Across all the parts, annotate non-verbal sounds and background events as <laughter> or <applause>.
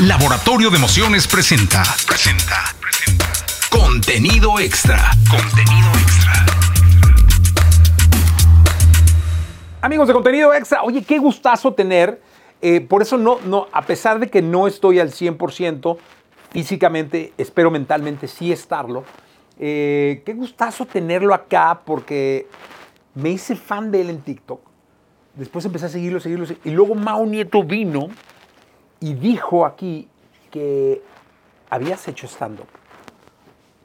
Laboratorio de Emociones presenta. Presenta. Presenta. Contenido extra. Contenido extra. Amigos de contenido extra, oye, qué gustazo tener. eh, por eso no, no, a pesar de que no estoy al 100% físicamente, espero mentalmente sí estarlo. eh, qué gustazo tenerlo acá porque me hice fan de él en TikTok. Después empecé a seguirlo, seguirlo, seguirlo, y luego Mao Nieto vino y dijo aquí que habías hecho stand-up.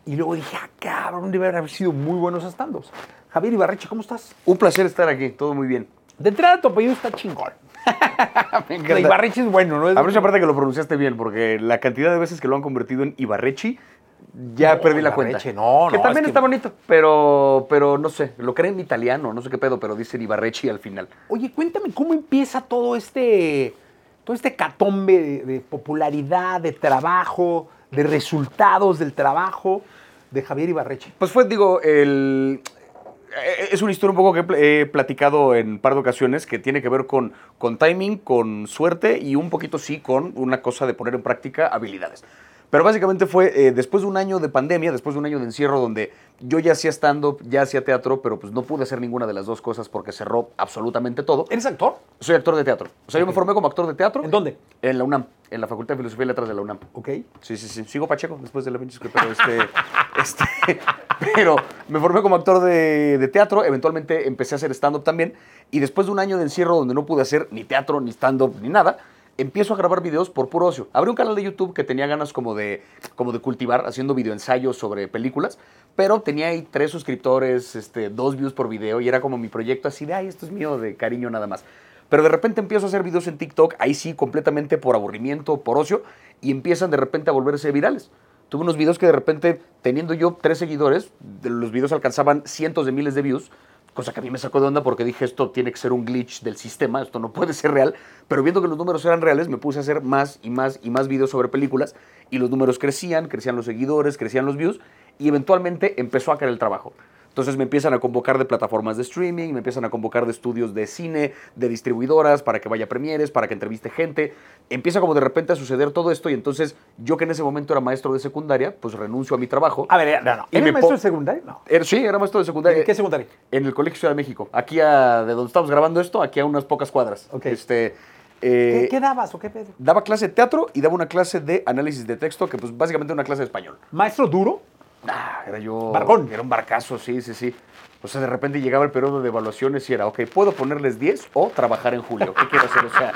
Y luego dije, ah, cabrón, debe haber sido muy buenos stand-ups. Javier Ibarreche, ¿cómo estás? Un placer estar aquí, todo muy bien. De entrada, tu apellido está chingón. <laughs> Me Ibarreche es bueno, ¿no? Es- Aprovecha aparte que lo pronunciaste bien, porque la cantidad de veces que lo han convertido en Ibarrechi, ya No, perdí la Ibarreche, cuenta. no, Que no, también es que- está bonito, pero, pero no sé, lo creen en italiano, no sé qué pedo, pero dicen Ibarrechi al final. Oye, cuéntame cómo empieza todo este, todo este catombe de, popularidad, de trabajo, de resultados del trabajo de Javier Ibarreche. Pues fue, digo, el... eh, Es una historia un poco que he platicado en un par de ocasiones que tiene que ver con, con timing, con suerte y un poquito sí con una cosa de poner en práctica habilidades. Pero básicamente fue eh, después de un año de pandemia, después de un año de encierro donde yo ya hacía stand-up, ya hacía teatro, pero pues no pude hacer ninguna de las dos cosas porque cerró absolutamente todo. ¿Eres actor? Soy actor de teatro. O sea, yo me formé como actor de teatro. ¿En dónde? En la UNAM, en la Facultad de Filosofía y Letras de la UNAM. Ok. Sí, sí, sí. Sigo Pacheco después de la pinche pero este, <laughs> este, pero me formé como actor de, de teatro, eventualmente empecé a hacer stand-up también, y después de un año de encierro donde no pude hacer ni teatro, ni stand-up, ni nada, empiezo a grabar videos por puro ocio. Abrí un canal de YouTube que tenía ganas como de, como de cultivar, haciendo videoensayos sobre películas, pero tenía ahí tres suscriptores, este, dos views por video, y era como mi proyecto así de, ay, esto es mío de cariño nada más. Pero de repente empiezo a hacer videos en TikTok, ahí sí, completamente por aburrimiento, por ocio, y empiezan de repente a volverse virales. Tuve unos videos que de repente, teniendo yo tres seguidores, los videos alcanzaban cientos de miles de views, cosa que a mí me sacó de onda porque dije, esto tiene que ser un glitch del sistema, esto no puede ser real, pero viendo que los números eran reales, me puse a hacer más y más y más videos sobre películas, y los números crecían, crecían los seguidores, crecían los views, y eventualmente empezó a caer el trabajo. Entonces me empiezan a convocar de plataformas de streaming, me empiezan a convocar de estudios de cine, de distribuidoras, para que vaya a premieres, para que entreviste gente. Empieza como de repente a suceder todo esto y entonces yo que en ese momento era maestro de secundaria, pues renuncio a mi trabajo. A ver, no, no. Y ¿Eres me maestro de secundaria? No. Era- sí, era maestro de secundaria. ¿En qué secundaria? En el Colegio Ciudad de México. Aquí a, de donde estamos grabando esto, aquí a unas pocas cuadras. Este, ¿Qué, eh, qué dabas o qué pedo? Daba clase de teatro y daba una clase de análisis de texto, que pues básicamente una clase de español. ¿Maestro duro? Ah, era yo. Barbón. Era un barcazo, sí, sí, sí. O sea, de repente llegaba el periodo de evaluaciones y era, ok, ¿puedo ponerles 10 o trabajar en julio? ¿Qué quiero hacer? O sea,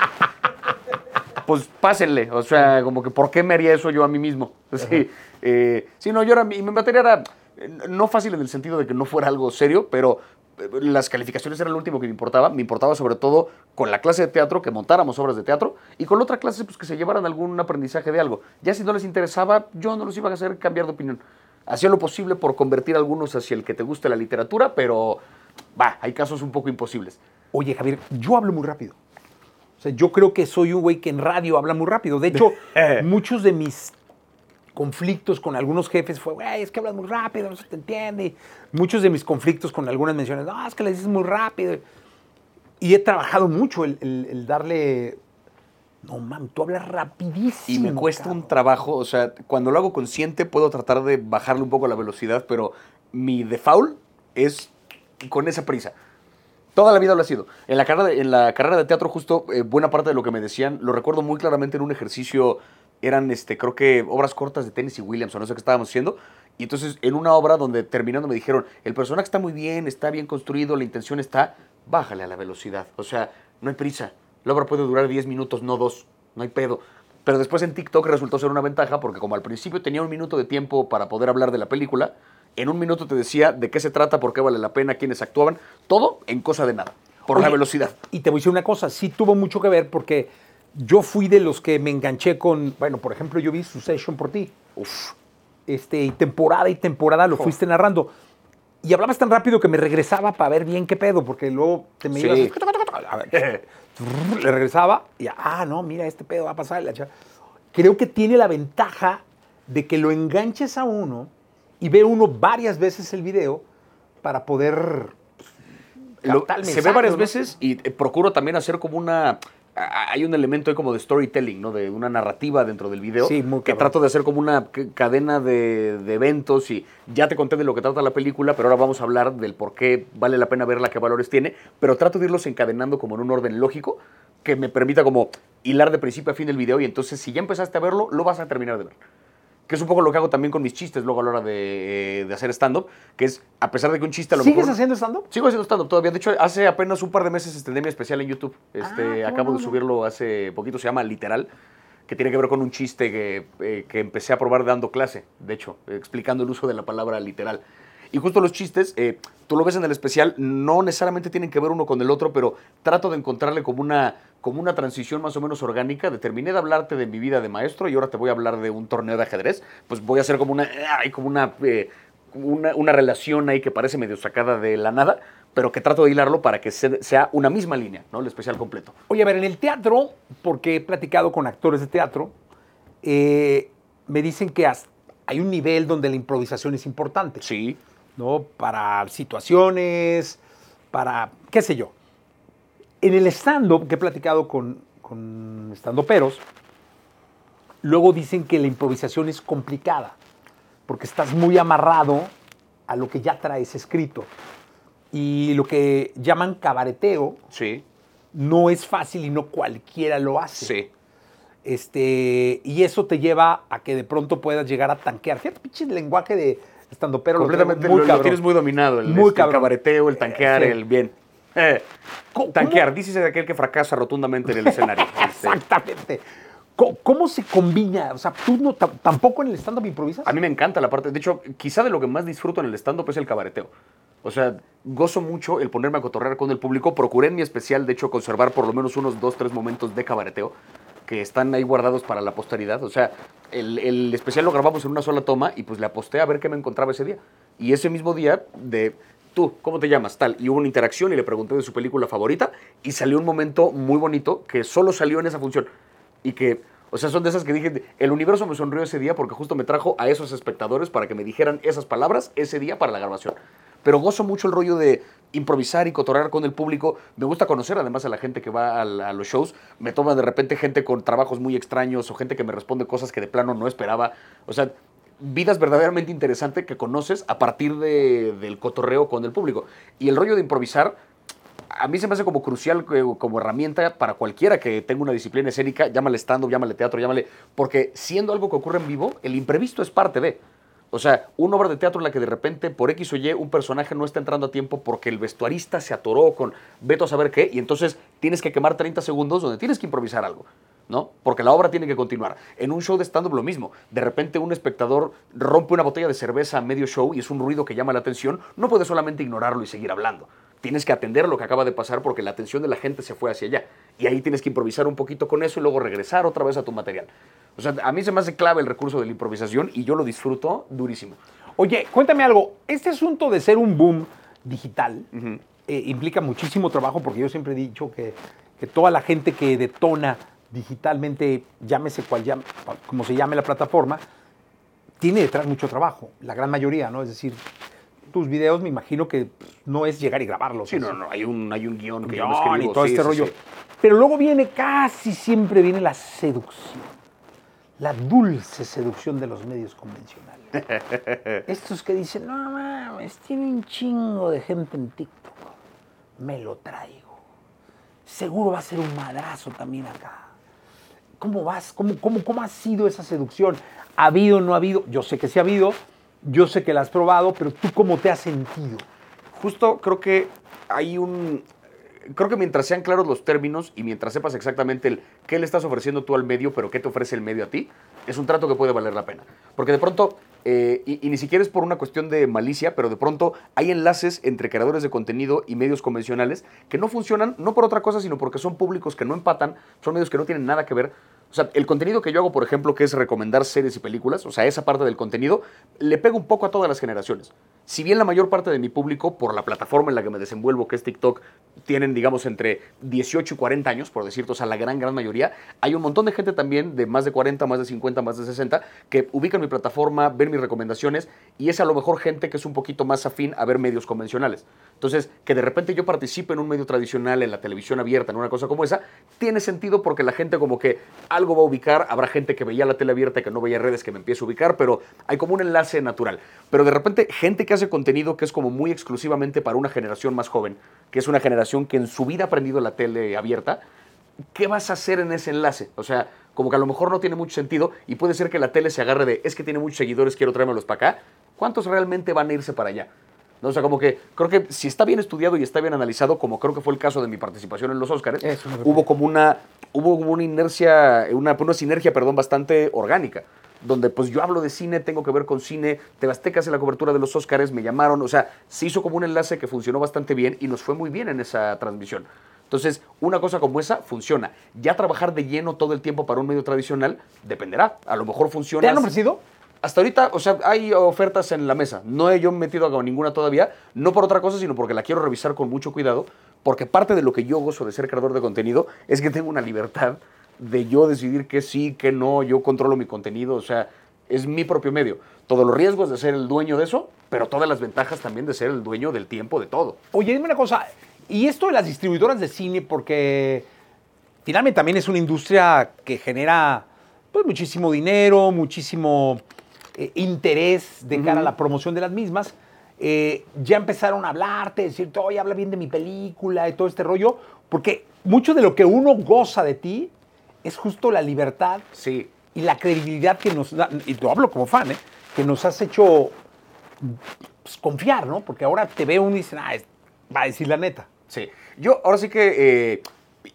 <laughs> pues pásenle. O sea, como que, ¿por qué me haría eso yo a mí mismo? <laughs> Sí, eh, sí no, yo era, mi, mi materia era eh, no fácil en el sentido de que no fuera algo serio, pero eh, las calificaciones eran lo último que me importaba. Me importaba sobre todo con la clase de teatro, que montáramos obras de teatro, y con la otra clase, pues que se llevaran algún aprendizaje de algo. Ya si no les interesaba, yo no los iba a hacer cambiar de opinión. Hacía lo posible por convertir a algunos hacia el que te guste la literatura, pero va, hay casos un poco imposibles. Oye, Javier, yo hablo muy rápido. O sea, yo creo que soy un güey que en radio habla muy rápido. De hecho, <laughs> muchos de mis conflictos con algunos jefes fue, güey, es que hablas muy rápido, no se te entiende. Muchos de mis conflictos con algunas menciones, no, es que le dices muy rápido. Y he trabajado mucho el, el- el darle, no mames, tú hablas rapidísimo. Y me cuesta un cabrón". trabajo, o sea, cuando lo hago consciente puedo tratar de bajarle un poco la velocidad, pero mi default es con esa prisa. Toda la vida lo ha sido. En la carrera de, en la carrera de teatro, justo eh, buena parte de lo que me decían, lo recuerdo muy claramente en un ejercicio, eran, este, creo que obras cortas de Tennessee Williams o no sé qué estábamos haciendo. Y entonces, en una obra donde terminando me dijeron, el personaje está muy bien, está bien construido, la intención está, bájale a la velocidad. O sea, no hay prisa. La obra puede durar 10 minutos, no dos. No hay pedo. Pero después en TikTok resultó ser una ventaja porque como al principio tenía un minuto de tiempo para poder hablar de la película, en un minuto te decía de qué se trata, por qué vale la pena, quiénes actuaban, todo en cosa de nada, por la velocidad. Y te voy a decir una cosa, sí tuvo mucho que ver porque yo fui de los que me enganché con, bueno, por ejemplo, yo vi Succession por ti. Uf. Este, y temporada y temporada lo fuiste narrando. Y hablabas tan rápido que me regresaba para ver bien qué pedo, porque luego te me Sí. ibas. A ver, <laughs> le regresaba y, ah, no, mira, este pedo va a pasar. Creo que tiene la ventaja de que lo enganches a uno y ve uno varias veces el video para poder Lo- captar el se ve varias ¿no? veces y eh, procuro también hacer como una hay un elemento ahí como de storytelling, ¿no? De una narrativa dentro del video. Sí, muy que trato de hacer como una cadena de, de eventos y ya te conté de lo que trata la película, pero ahora vamos a hablar del por qué vale la pena verla, qué valores tiene, pero trato de irlos encadenando como en un orden lógico que me permita como hilar de principio a fin el video y entonces si ya empezaste a verlo, lo vas a terminar de ver. Que es un poco lo que hago también con mis chistes luego a la hora de, de hacer stand-up, que es, a pesar de que un chiste a lo ¿Sigues mejor... haciendo stand-up? Sigo haciendo stand-up todavía. De hecho, hace apenas un par de meses estrené mi especial en YouTube. Este, Ah, acabo de subirlo hace poquito, se llama Literal, que tiene que ver con un chiste que, eh, que empecé a probar dando clase, de hecho, explicando el uso de la palabra literal. Y justo los chistes, eh, tú lo ves en el especial, no necesariamente tienen que ver uno con el otro, pero trato de encontrarle como una, como una transición más o menos orgánica. De terminé de hablarte de mi vida de maestro y ahora te voy a hablar de un torneo de ajedrez. Pues voy a hacer como una, ay, como una, eh, una, una relación ahí que parece medio sacada de la nada, pero que trato de hilarlo para que se- sea una misma línea, ¿no? El especial completo. Oye, a ver, en el teatro, porque he platicado con actores de teatro, eh, me dicen que hay un nivel donde la improvisación es importante. Sí. ¿No? Para situaciones, para qué sé yo. En el stand-up, que he platicado con, con stand-uperos, luego dicen que la improvisación es complicada, porque estás muy amarrado a lo que ya traes escrito. Y lo que llaman cabareteo Sí. no es fácil y no cualquiera lo hace. Sí. Este, y eso te lleva a que de pronto puedas llegar a tanquear. Fíjate, pinche lenguaje de estando pero Completamente lo, lo tienes muy dominado. El, Muy este, el cabareteo, el tanquear, Sí. el bien. Eh, ¿Cómo- tanquear, dices de aquel que fracasa rotundamente en el escenario. <laughs> Este, Exactamente. ¿Cómo, se combina? O sea, tú no, tam- tampoco en el stand-up improvisas. A mí me encanta la parte. De hecho, quizá de lo que más disfruto en el stand-up es el cabareteo. O sea, gozo mucho el ponerme a cotorrear con el público. Procuré en mi especial, de hecho, conservar por lo menos unos dos, tres momentos de cabareteo que están ahí guardados para la posteridad. O sea, el, especial lo grabamos en una sola toma y pues le aposté a ver qué me encontraba ese día. Y ese mismo día, de tú, ¿cómo te llamas? Tal. Y hubo una interacción y le pregunté de su película favorita y salió un momento muy bonito que solo salió en esa función. Y que, o sea, son de esas que dije, el universo me sonrió ese día porque justo me trajo a esos espectadores para que me dijeran esas palabras ese día para la grabación. Pero gozo mucho el rollo de improvisar y cotorrear con el público. Me gusta conocer además a la gente que va a, los shows. Me toma de repente gente con trabajos muy extraños o gente que me responde cosas que de plano no esperaba. O sea, vidas verdaderamente interesantes que conoces a partir de- del cotorreo con el público. Y el rollo de improvisar, a mí se me hace como crucial como herramienta para cualquiera que tenga una disciplina escénica, llámale stand-up, llámale teatro, llámale... Porque siendo algo que ocurre en vivo, el imprevisto es parte de... O sea, una obra de teatro en la que de repente, por X o Y, un personaje no está entrando a tiempo porque el vestuarista se atoró con veto a saber qué, y entonces tienes que quemar 30 segundos donde tienes que improvisar algo. ¿no? Porque la obra tiene que continuar. En un show de stand-up lo mismo. De repente un espectador rompe una botella de cerveza a medio show y es un ruido que llama la atención. No puedes solamente ignorarlo y seguir hablando. Tienes que atender lo que acaba de pasar porque la atención de la gente se fue hacia allá. Y ahí tienes que improvisar un poquito con eso y luego regresar otra vez a tu material. O sea, a mí se me hace clave el recurso de la improvisación y yo lo disfruto durísimo. Oye, cuéntame algo. Este asunto de ser un boom digital eh, implica muchísimo trabajo porque yo siempre he dicho que, que toda la gente que detona digitalmente, llámese cual llame, como se llame la plataforma, tiene detrás mucho trabajo, la gran mayoría, ¿no? Es decir, tus videos me imagino que pues, no es llegar y grabarlos. Sí, no, no, hay un, hay un guion que yo guion no escribo. y todo sí, este sí, rollo. sí. Pero luego viene, casi siempre viene la seducción. La dulce seducción de los medios convencionales. <laughs> Estos que dicen, no mames, tiene un chingo de gente en TikTok. Me lo traigo. Seguro va a ser un madrazo también acá. ¿Cómo vas? ¿Cómo, cómo, cómo ha sido esa seducción? ¿Ha habido o no ha habido? Yo sé que sí ha habido, yo sé que la has probado, pero tú cómo te has sentido. Justo creo que hay un... Creo que mientras sean claros los términos y mientras sepas exactamente el qué le estás ofreciendo tú al medio, pero qué te ofrece el medio a ti, es un trato que puede valer la pena. Porque de pronto, eh, y, y ni siquiera es por una cuestión de malicia, pero de pronto hay enlaces entre creadores de contenido y medios convencionales que no funcionan, no por otra cosa, sino porque son públicos que no empatan, son medios que no tienen nada que ver. O sea, el contenido que yo hago, por ejemplo, que es recomendar series y películas, o sea, esa parte del contenido, le pega un poco a todas las generaciones. Si bien la mayor parte de mi público, por la plataforma en la que me desenvuelvo, que es TikTok, tienen, digamos, entre 18 y 40 años, por decirte, o sea, la gran, gran mayoría, hay un montón de gente también de más de 40, más de 50, más de 60, que ubican mi plataforma, ven mis recomendaciones, y es a lo mejor gente que es un poquito más afín a ver medios convencionales. Entonces, que de repente yo participe en un medio tradicional, en la televisión abierta, en una cosa como esa, tiene sentido porque la gente como que algo va a ubicar, habrá gente que veía la tele abierta que no veía redes que me empiece a ubicar, pero hay como un enlace natural. Pero de repente, gente que hace contenido que es como muy exclusivamente para una generación más joven, que es una generación que en su vida ha aprendido la tele abierta, ¿qué vas a hacer en ese enlace? O sea, como que a lo mejor no tiene mucho sentido y puede ser que la tele se agarre de, es que tiene muchos seguidores, quiero traérmelos para acá. ¿Cuántos realmente van a irse para allá? ¿No? O sea, como que creo que si está bien estudiado y está bien analizado, como creo que fue el caso de mi participación en los Oscars, hubo como una, hubo como una inercia, una, una sinergia, perdón, bastante orgánica donde pues yo hablo de cine, tengo que ver con cine, Tebasteca hace la cobertura de los Oscars, me llamaron, o sea, se hizo como un enlace que funcionó bastante bien y nos fue muy bien en esa transmisión. Entonces, una cosa como esa funciona. Ya trabajar de lleno todo el tiempo para un medio tradicional dependerá. A lo mejor funciona. ¿Te han ofrecido? Hasta ahorita, o sea, hay ofertas en la mesa. No he yo metido a ninguna todavía, no por otra cosa, sino porque la quiero revisar con mucho cuidado, porque parte de lo que yo gozo de ser creador de contenido es que tengo una libertad de yo decidir que sí, que no, yo controlo mi contenido, o sea, es mi propio medio. Todos los riesgos de ser el dueño de eso, pero todas las ventajas también de ser el dueño del tiempo de todo. Oye, dime una cosa, y esto de las distribuidoras de cine, porque finalmente también es una industria que genera pues, muchísimo dinero, muchísimo eh, interés de cara a la promoción de las mismas. Eh, ya empezaron a hablarte, decirte, oye, habla bien de mi película y todo este rollo, porque mucho de lo que uno goza de ti es justo la libertad sí. y la credibilidad que nos da, y lo hablo como fan, ¿eh? que nos has hecho pues, confiar, ¿no? Porque ahora te veo uno y dicen, ah, va a decir la neta. Sí. Yo ahora sí que... Eh,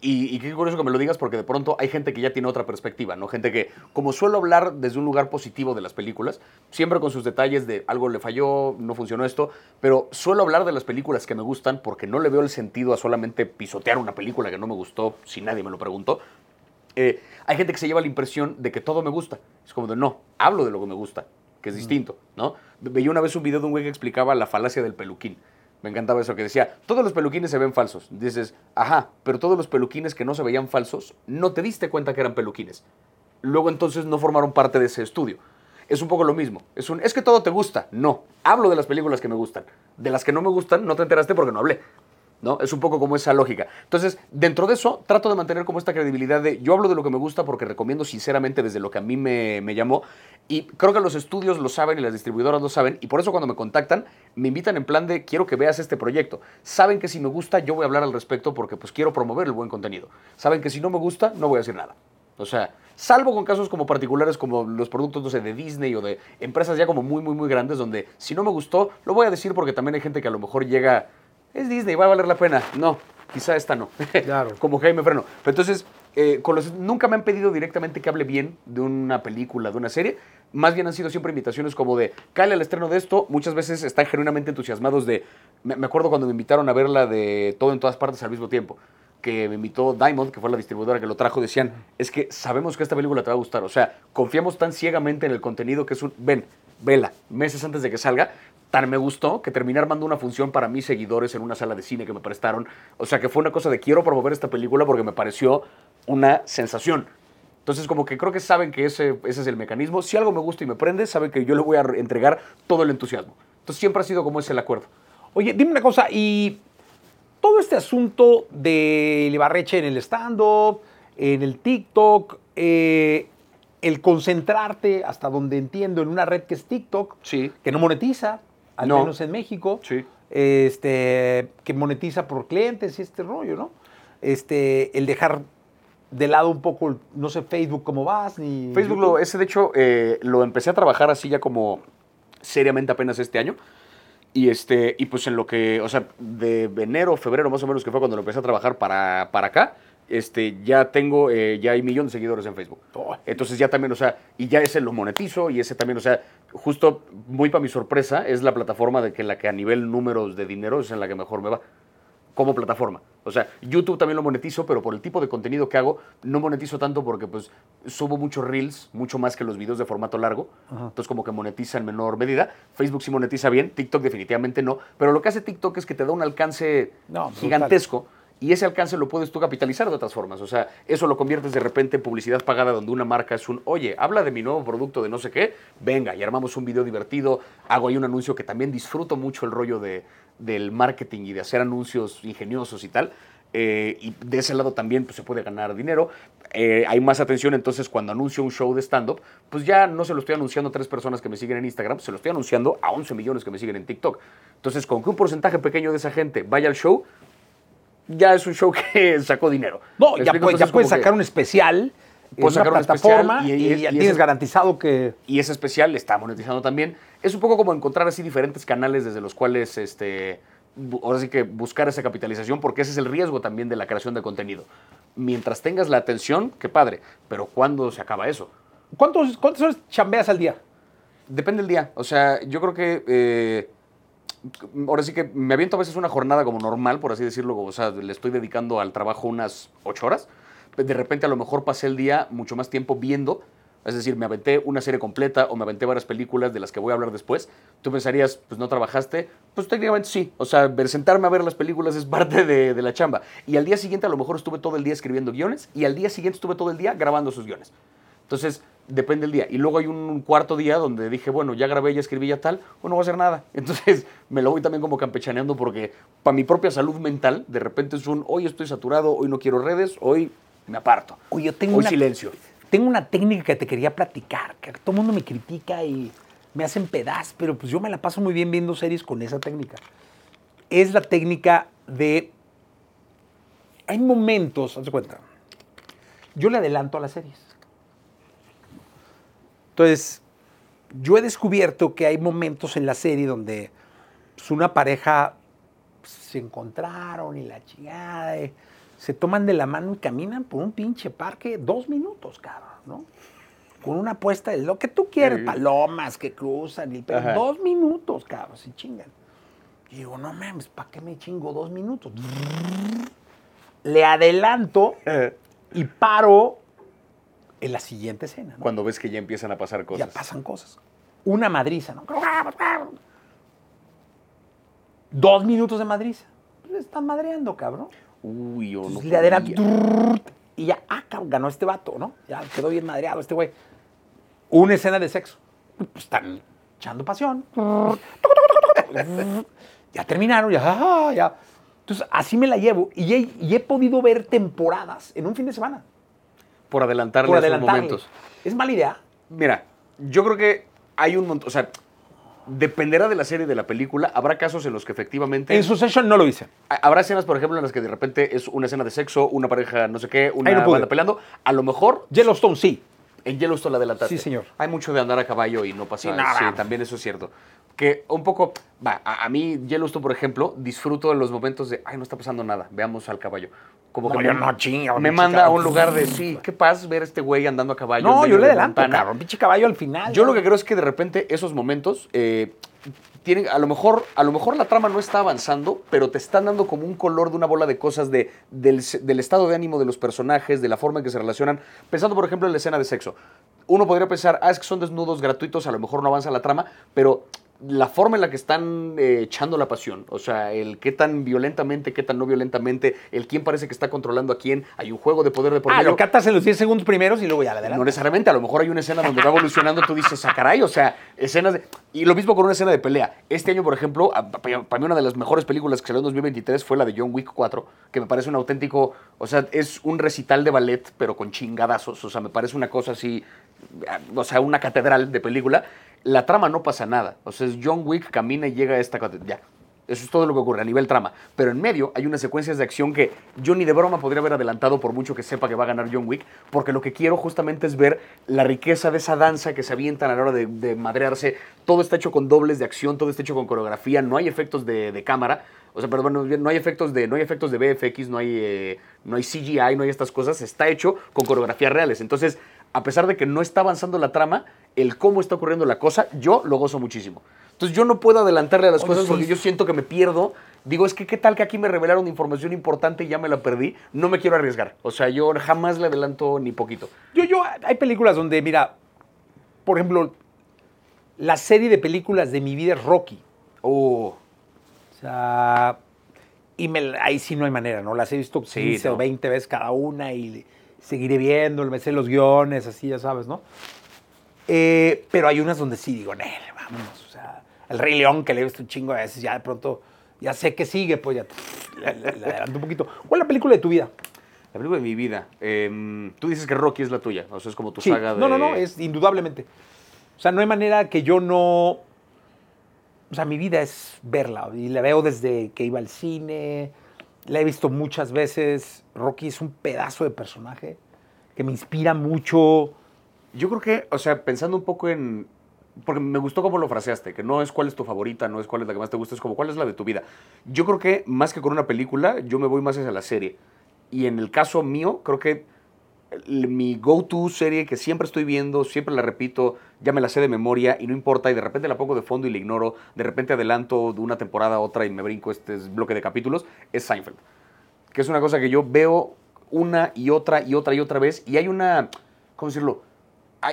y, y, qué curioso que me lo digas porque de pronto hay gente que ya tiene otra perspectiva, ¿no? Gente que, como suelo hablar desde un lugar positivo de las películas, siempre con sus detalles de algo le falló, no funcionó esto, pero suelo hablar de las películas que me gustan porque no le veo el sentido a solamente pisotear una película que no me gustó si nadie me lo preguntó. Eh, hay gente que se lleva la impresión de que todo me gusta. Es como de, no, hablo de lo que me gusta, que es distinto, ¿no? Veía una vez un video de un güey que explicaba la falacia del peluquín. Me encantaba eso, que decía, todos los peluquines se ven falsos. Dices, ajá, pero todos los peluquines que no se veían falsos, no te diste cuenta que eran peluquines. Luego entonces no formaron parte de ese estudio. Es un poco lo mismo. Es, un, es que todo te gusta. No, hablo de las películas que me gustan. De las que no me gustan, no te enteraste porque no hablé. ¿No? Es un poco como esa lógica. Entonces, dentro de eso, trato de mantener como esta credibilidad de yo hablo de lo que me gusta porque recomiendo sinceramente desde lo que a mí me, me, llamó. Y creo que los estudios lo saben y las distribuidoras lo saben. Y por eso cuando me contactan, me invitan en plan de quiero que veas este proyecto. Saben que si me gusta, yo voy a hablar al respecto porque pues quiero promover el buen contenido. Saben que si no me gusta, no voy a decir nada. O sea, salvo con casos como particulares como los productos, no sé, de Disney o de empresas ya como muy, muy, muy grandes donde si no me gustó, lo voy a decir porque también hay gente que a lo mejor llega es Disney, va a valer la pena. No, quizá esta no. <laughs> Claro. Como Jaime Freno. Pero entonces, eh, con los, nunca me han pedido directamente que hable bien de una película, de una serie. Más bien han sido siempre invitaciones como de, cale al estreno de esto. Muchas veces están genuinamente entusiasmados de, me, me acuerdo cuando me invitaron a verla de todo en todas partes al mismo tiempo que me invitó Diamond, que fue la distribuidora que lo trajo, decían, es que sabemos que esta película te va a gustar. O sea, confiamos tan ciegamente en el contenido que es un, ven, vela, meses antes de que salga, tan me gustó que terminé armando una función para mis seguidores en una sala de cine que me prestaron. O sea, que fue una cosa de quiero promover esta película porque me pareció una sensación. Entonces, como que creo que saben que ese, ese es el mecanismo. Si algo me gusta y me prende, saben que yo le voy a entregar todo el entusiasmo. Entonces, siempre ha sido como ese el acuerdo. Oye, dime una cosa, y todo este asunto de Ibarreche en el stand-up, en el TikTok, eh, el concentrarte, hasta donde entiendo, en una red que es TikTok, Sí. que no monetiza, al No. menos en México, Sí. este, que monetiza por clientes y este rollo, ¿no? Este, el dejar de lado un poco, no sé, Facebook cómo vas, ni... Facebook, lo, ese de hecho, eh, lo empecé a trabajar así ya como seriamente apenas este año. Y, este, y pues en lo que, o sea, de enero, febrero más o menos, que fue cuando lo empecé a trabajar para, para acá, este, ya tengo, eh, ya hay millón de seguidores en Facebook. Entonces ya también, o sea, y ya ese lo monetizo y ese también, o sea, justo muy para mi sorpresa, es la plataforma de que la que a nivel números de dinero es en la que mejor me va. como plataforma. O sea, YouTube también lo monetizo, pero por el tipo de contenido que hago, no monetizo tanto porque pues subo muchos reels, mucho más que los videos de formato largo. Entonces como que monetiza en menor medida. Facebook sí monetiza bien, TikTok definitivamente no. Pero lo que hace TikTok es que te da un alcance No, brutal. Y ese alcance lo puedes tú capitalizar de otras formas. O sea, eso lo conviertes de repente en publicidad pagada donde una marca es un, oye, habla de mi nuevo producto de no sé qué, venga, y armamos un video divertido, hago ahí un anuncio que también disfruto mucho el rollo de, del marketing y de hacer anuncios ingeniosos y tal. Eh, y de ese lado también pues, se puede ganar dinero. Eh, hay más atención, entonces cuando anuncio un show de stand-up, pues ya no se lo estoy anunciando a tres personas que me siguen en Instagram, se lo estoy anunciando a 11 millones que me siguen en TikTok. Entonces, con que un porcentaje pequeño de esa gente vaya al show, ya es un show que <laughs> sacó dinero. No, ¿Me ya, explico? puedes, ya Entonces, puedes como que- sacar un especial Puedes una sacar un plataforma especial y, y- y- ya y tienes ese- garantizado que... y ese especial está monetizando también. Es un poco como encontrar así diferentes canales desde los cuales, este, ahora sí que buscar esa capitalización, porque ese es el riesgo también de la creación de contenido. Mientras tengas la atención, qué padre, pero ¿cuándo se acaba eso? ¿Cuántos, ¿Cuántas horas chambeas al día? Depende del día. O sea, yo creo que. eh, ahora sí que me aviento a veces una jornada como normal, por así decirlo. O sea, le estoy dedicando al trabajo unas ocho horas. De repente, a lo mejor pasé el día mucho más tiempo viendo. Es decir, me aventé una serie completa o me aventé varias películas de las que voy a hablar después. Tú pensarías, pues no trabajaste. Pues técnicamente sí. O sea, sentarme a ver las películas es parte de, de la chamba. Y al día siguiente, a lo mejor estuve todo el día escribiendo guiones. Y al día siguiente estuve todo el día grabando sus guiones. Entonces, depende del día. Y luego hay un cuarto día donde dije, bueno, ya grabé, ya escribí, ya tal, o no voy a hacer nada. <laughs> Entonces, me lo voy también como campechaneando porque para mi propia salud mental, de repente es un, hoy estoy saturado, hoy no quiero redes, hoy me aparto. Oye, tengo hoy una, silencio. Tengo una técnica que te quería platicar, que todo el mundo me critica y me hacen pedaz, pero pues yo me la paso muy bien viendo series con esa técnica. Es la técnica de... Hay momentos, haz de cuenta, yo le adelanto a las series. Entonces, yo he descubierto que hay momentos en la serie donde pues, una pareja pues, se encontraron y la chingada, y se toman de la mano y caminan por un pinche parque dos minutos, cabrón, ¿no? Con una apuesta de lo que tú quieres, Sí. palomas que cruzan, y, pero Ajá. dos minutos, cabrón, se chingan. Y digo, no mames, ¿para qué me chingo dos minutos? Le adelanto y paro en la siguiente escena. ¿no? Cuando ves que ya empiezan a pasar cosas. Ya pasan cosas. Una madriza, ¿no? Dos minutos de madriza. Pues están madreando, cabrón. Uy, yo no Entonces, le adelanto, y ya, ah, cabrón, ganó este vato, ¿no? Ya quedó bien madreado este güey. Una escena de sexo. Pues están echando pasión. ya terminaron, ya, ah, ya. Entonces, así me la llevo. Y he, y he podido ver temporadas en un fin de semana. Por adelantarle Por a esos momentos. Es mala idea. Mira, yo creo que hay un montón, o sea, dependerá de la serie, de la película. Habrá casos en los que efectivamente... En Succession no lo hice. Ha- Habrá escenas, por ejemplo, en las que de repente es una escena de sexo, una pareja no sé qué, una no banda peleando. A lo mejor Yellowstone sí. en Yellowstone la adelantaste. Sí, señor. Hay mucho de andar a caballo y no pasa Sí. Sí, también eso es cierto. Que un poco, va, a, a mí Yellowstone, por ejemplo, disfruto de los momentos de, ay, no está pasando nada, veamos al caballo. Como No, que yo me, no, chinga, me manda a un lugar de, sí, qué paz ver a este güey andando a caballo. No, yo le de adelanto, cabrón. Pinche caballo al final. Yo ¿no? lo que creo es que de repente esos momentos eh, tienen, a lo mejor, a lo mejor la trama no está avanzando, pero te están dando como un color de una bola de cosas de, del, del estado de ánimo de los personajes, de la forma en que se relacionan. Pensando, por ejemplo, en la escena de sexo. Uno podría pensar, ah, es que son desnudos gratuitos, a lo mejor no avanza la trama, pero la forma en la que están eh, echando la pasión, o sea, el qué tan violentamente, qué tan no violentamente, el quién parece que está controlando a quién, hay un juego de poder de por Ah, medio. lo catas en los 10 segundos primeros y luego ya la No adelantas. necesariamente, a lo mejor hay una escena donde va evolucionando, tú dices, ah, caray, o sea, escenas de... Y lo mismo con una escena de pelea. Este año, por ejemplo, para mí una de las mejores películas que salió en 2023 fue la de John Wick 4, que me parece un auténtico, o sea, es un recital de ballet, pero con chingadazos, o sea, me parece una cosa así, ah, o sea, una catedral de película. La trama no pasa nada, o sea, es John Wick camina y llega a esta ya. Eso es todo lo que ocurre a nivel trama. Pero en medio hay unas secuencias de acción que yo ni de broma podría haber adelantado por mucho que sepa que va a ganar John Wick, porque lo que quiero justamente es ver la riqueza de esa danza que se avientan a la hora de, de madrearse. Todo está hecho con dobles de acción, todo está hecho con coreografía, no hay efectos de, cámara. O sea, perdón, no, hay efectos de, no hay efectos de no hay, eh, no hay CGI, no hay estas cosas. Está hecho con coreografías reales. Entonces, a pesar de que no está avanzando la trama, el cómo está ocurriendo la cosa, yo lo gozo muchísimo. Entonces yo no puedo adelantarle a las Oye, cosas sí. porque yo siento que me pierdo digo, es que qué tal que aquí me revelaron información importante y ya me la perdí, no me quiero arriesgar. O sea, yo jamás le adelanto ni poquito. Yo, yo, hay películas donde, mira, por ejemplo, la serie de películas de mi vida es Rocky. Oh, O sea, y me, ahí sí no hay manera, ¿no? Las he visto 15 no. o 20 veces cada una y seguiré viendo, me sé los guiones, así, ya sabes, ¿no? Eh, pero hay unas donde sí digo, Nel, vámonos. O sea, El Rey León, que le he visto un chingo de veces, ya de pronto, ya sé que sigue, pues ya le, le- le adelanto un poquito. ¿Cuál es la película de tu vida? la película de mi vida. Em, tú dices que Rocky es la tuya, o sea, es como tu Sí, saga de... No, no, no, es indudablemente. O sea, no hay manera que yo no. O sea, mi vida es verla. Y la veo desde que iba al cine. La he visto muchas veces. Rocky es un pedazo de personaje que me inspira mucho. Yo creo que, o sea, pensando un poco en... Porque me gustó cómo lo fraseaste, que no es cuál es tu favorita, no es cuál es la que más te gusta, es como cuál es la de tu vida. Yo creo que más que con una película, yo me voy más hacia la serie. Y en el caso mío, creo que mi go-to serie que siempre estoy viendo, siempre la repito, ya me la sé de memoria y no importa, y de repente la pongo de fondo y la ignoro, de repente adelanto de una temporada a otra y me brinco este bloque de capítulos, es Seinfeld. Que es una cosa que yo veo una y otra y otra y otra vez, y hay una, ¿cómo decirlo?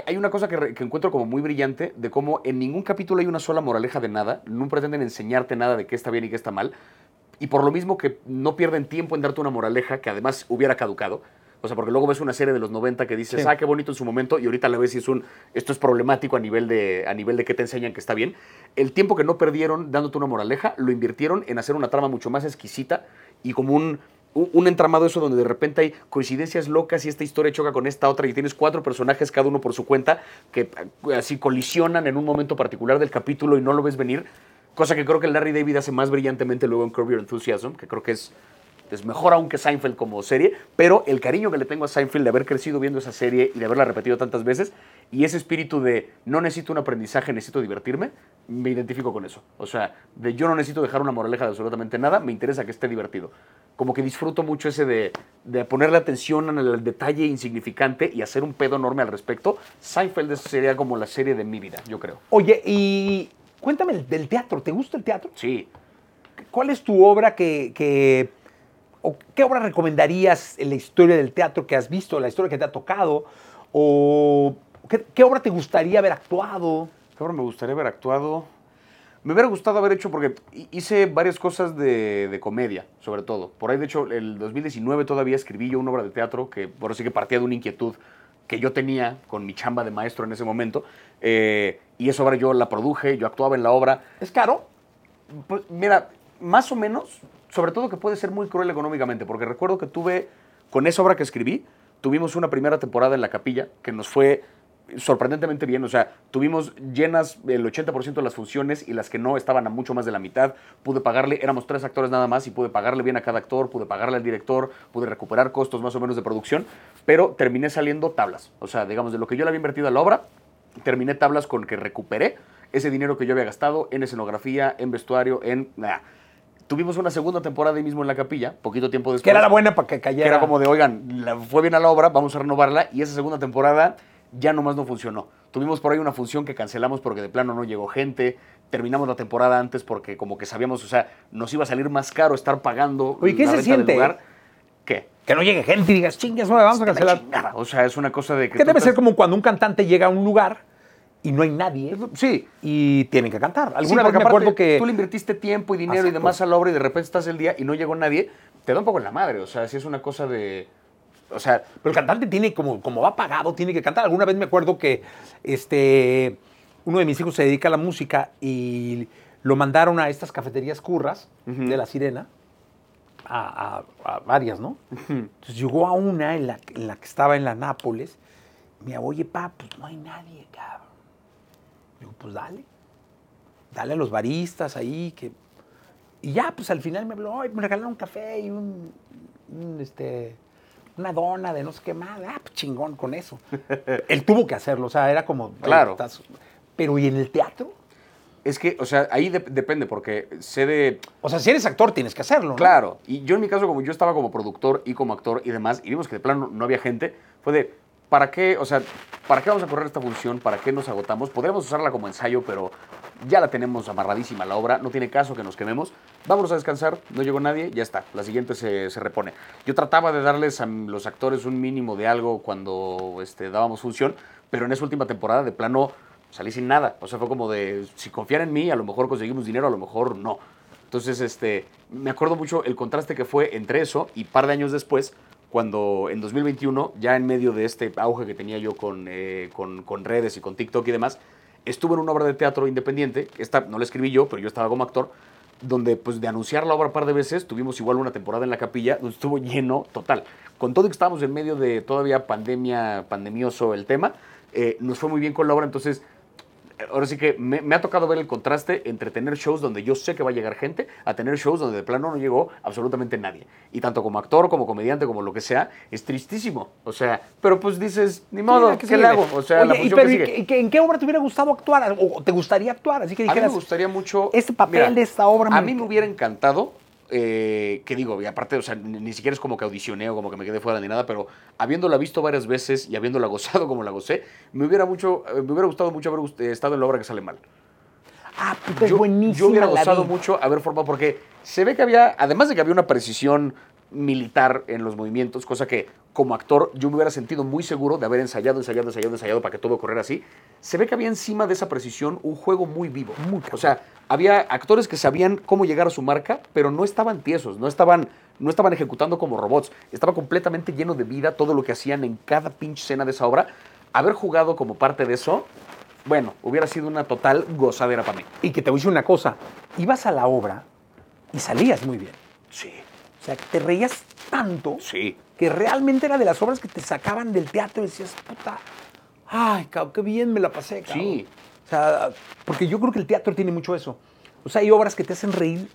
Hay, una cosa que, encuentro como muy brillante de cómo en ningún capítulo hay una sola moraleja de nada, no pretenden enseñarte nada de qué está bien y qué está mal, y por lo mismo que no pierden tiempo en darte una moraleja que además hubiera caducado. O sea, porque luego ves una serie de los 90 que dices, Sí. ah, qué bonito en su momento, y ahorita la ves y es un, esto es problemático a nivel, de, a nivel de que te enseñan que está bien. El tiempo que no perdieron dándote una moraleja, lo invirtieron en hacer una trama mucho más exquisita y como un, un, entramado eso donde de repente hay coincidencias locas y esta historia choca con esta otra y tienes cuatro personajes cada uno por su cuenta que eh, así colisionan en un momento particular del capítulo y no lo ves venir. Cosa que creo que Larry David hace más brillantemente luego en Curb Your Enthusiasm, que creo que es, es mejor aún que Seinfeld como serie, pero el cariño que le tengo a Seinfeld de haber crecido viendo esa serie y de haberla repetido tantas veces, y ese espíritu de no necesito un aprendizaje, necesito divertirme, me identifico con eso. O sea, de yo no necesito dejar una moraleja de absolutamente nada, me interesa que esté divertido. Como que disfruto mucho ese de, de ponerle atención en el detalle insignificante y hacer un pedo enorme al respecto. Seinfeld sería como la serie de mi vida, yo creo. Oye, y cuéntame el- del teatro. ¿Te gusta el teatro? Sí. ¿Cuál es tu obra que, que- o qué obra recomendarías en la historia del teatro que has visto, la historia que te ha tocado? ¿O qué, qué obra te gustaría haber actuado? ¿Qué obra me gustaría haber actuado? Me hubiera gustado haber hecho, porque hi- hice varias cosas de, de comedia, sobre todo. Por ahí, de hecho, el 2019 todavía escribí yo una obra de teatro que, por así que partía de una inquietud que yo tenía con mi chamba de maestro en ese momento. eh, y esa obra yo la produje, yo actuaba en la obra. ¿Es caro? Pues mira, más o menos, sobre todo que puede ser muy cruel económicamente, porque recuerdo que tuve, con esa obra que escribí, tuvimos una primera temporada en la capilla que nos fue sorprendentemente bien, o sea, tuvimos llenas el 80% de las funciones y las que no estaban a mucho más de la mitad, pude pagarle, éramos tres actores nada más y pude pagarle bien a cada actor, pude pagarle al director, pude recuperar costos más o menos de producción, pero terminé saliendo tablas, o sea, digamos, de lo que yo le había invertido a la obra, terminé tablas con que recuperé ese dinero que yo había gastado en escenografía, en vestuario, en... nah. Tuvimos una segunda temporada ahí mismo en la capilla, poquito tiempo después. Que era la buena para que que cayera. era como de, oigan, la- fue bien a la obra, vamos a renovarla, y esa segunda temporada ya nomás no funcionó. Tuvimos por ahí una función que cancelamos porque de plano no llegó gente, terminamos la temporada antes porque como que sabíamos, o sea, nos iba a salir más caro estar pagando Oye, ¿qué la se renta del siente, lugar. ¿Qué? Que no llegue gente y digas, chingas, no, vamos a La cancelar. chingada. O sea, es una cosa de que... Que debe ser como cuando un cantante llega a un lugar y no hay nadie Sí, y tienen que cantar. Sí, Alguna vez porque me acuerdo que... Tú le invertiste tiempo y dinero y demás a la obra y de repente estás el día y no llegó nadie, te da un poco en la madre. O sea, si es una cosa de. O sea, Pero el cantante tiene, como, como va pagado, tiene que cantar. Alguna vez me acuerdo que este, uno de mis hijos se dedica a la música y lo mandaron a estas cafeterías curras de La Sirena, a, a- a varias, ¿no? Entonces llegó a una en la, en la que estaba en la Nápoles. Y me dijo, oye, pa, pues no hay nadie, cabrón. Digo, pues dale. Dale a los baristas ahí que... Y ya, pues al final me habló, "Ay, me regalaron un café y un, un, este, una dona de no sé qué más. Ah, pues chingón con eso. <laughs> Él tuvo que hacerlo, o sea, era como... "Oye, Claro. estás-". Pero ¿y en el teatro? es que, o sea, ahí de- depende, porque sé de. O sea, si eres actor tienes que hacerlo, ¿no? Claro, y yo en mi caso, como yo estaba como productor y como actor y demás, y vimos que de plano no había gente, fue de. ¿Para qué, o sea, para qué vamos a correr esta función? ¿Para qué nos agotamos? Podríamos usarla como ensayo, pero ya la tenemos amarradísima la obra, no tiene caso que nos quememos. Vámonos a descansar, no llegó nadie, ya está, la siguiente se, se repone. Yo trataba de darles a los actores un mínimo de algo cuando este, dábamos función, pero en esa última temporada de plano salí sin nada. O sea, fue como de, si confían en mí, a lo mejor conseguimos dinero, a lo mejor no. Entonces, este, me acuerdo mucho el contraste que fue entre eso y par de años después, cuando en 2021, ya en medio de este auge que tenía yo con, eh, con, con redes y con TikTok y demás, estuve en una obra de teatro independiente, esta no la escribí yo, pero yo estaba como actor, donde pues de anunciar la obra un par de veces, tuvimos igual una temporada en la capilla, donde estuvo lleno total. Con todo que estábamos en medio de todavía pandemia, pandemioso el tema, eh, nos fue muy bien con la obra, entonces ahora sí que me, me, ha tocado ver el contraste entre tener shows donde yo sé que va a llegar gente a tener shows donde de plano no llegó absolutamente nadie. Y tanto como actor, como comediante, como lo que sea, es tristísimo. O sea, pero pues dices, ni modo, sí, ¿qué le hago? O sea, Oye, la y, pero, que ¿y sigue. qué- ¿en qué obra te hubiera gustado actuar? ¿O te gustaría actuar? Así que A mí dijeras, me gustaría mucho. este papel mira, de esta obra A me- mí me hubiera encantado. Eh, que digo, y aparte, o sea, ni, siquiera es como que audicioné o como que me quedé fuera ni nada, pero habiéndola visto varias veces y habiéndola <laughs> gozado como la gocé, me hubiera, mucho, eh, me hubiera gustado mucho haber eh, estado en la obra que sale mal. ah, puta, es yo, buenísima yo hubiera gozado vi. mucho haber formado, porque se ve que había, además de que había una precisión militar en los movimientos, cosa que como actor yo me hubiera sentido muy seguro de haber ensayado, ensayado, ensayado, ensayado para que todo corriera así. Se ve que había encima de esa precisión un juego muy vivo. Muy o sea, había actores que sabían cómo llegar a su marca, pero no estaban tiesos, no estaban, no estaban ejecutando como robots. Estaba completamente lleno de vida todo lo que hacían en cada pinche escena de esa obra. Haber jugado como parte de eso, bueno, hubiera sido una total gozadera para mí. Y que te voy a decir una cosa, ibas a la obra y salías muy bien. Sí. O sea, te reías tanto Sí. que realmente era de las obras que te sacaban del teatro y decías, puta, ay, cabrón, qué bien me la pasé, cabrón. Sí. O sea, porque yo creo que el teatro tiene mucho eso. O sea, hay obras que te hacen reír